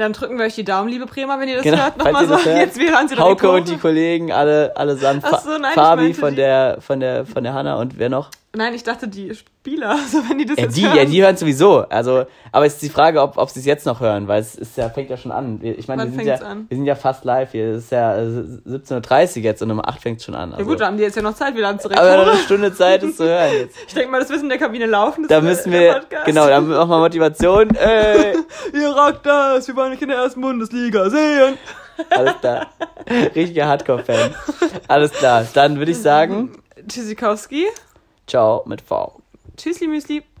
Dann drücken wir euch die Daumen, liebe Bremer, wenn ihr das Genau, hört. Nochmal so, hört. jetzt wir hören sie Hauke und die Kollegen, alle, alle samt. Ach so, nein, Fabi von der, von der, von der Hanna und wer noch? Nein, ich dachte die Spieler, also wenn die das Ja, jetzt die, hören. ja, die hören sowieso. Also, aber es ist die Frage, ob, ob sie es jetzt noch hören, weil es ist ja, fängt ja schon an. Wir- Ich meine, wir sind, ja, an? wir sind ja fast live hier. Es ist ja äh, 17.30 Uhr jetzt und um 8 fängt es schon an. Ja Also. gut, da haben die jetzt ja noch Zeit wieder anzurechnen. aber noch eine Stunde Zeit, es zu hören jetzt. Ich denke mal, das wissen in der Kabine laufen. Da ist müssen wir, genau, da machen wir Motivation. Ey, Ihr rockt das, wir wollen euch in der ersten Bundesliga sehen. alles klar. Richtiger Hardcore-Fan. Alles klar, dann würde ich sagen, Tschüssikowski. Ciao mit V. Tschüssli Müsli.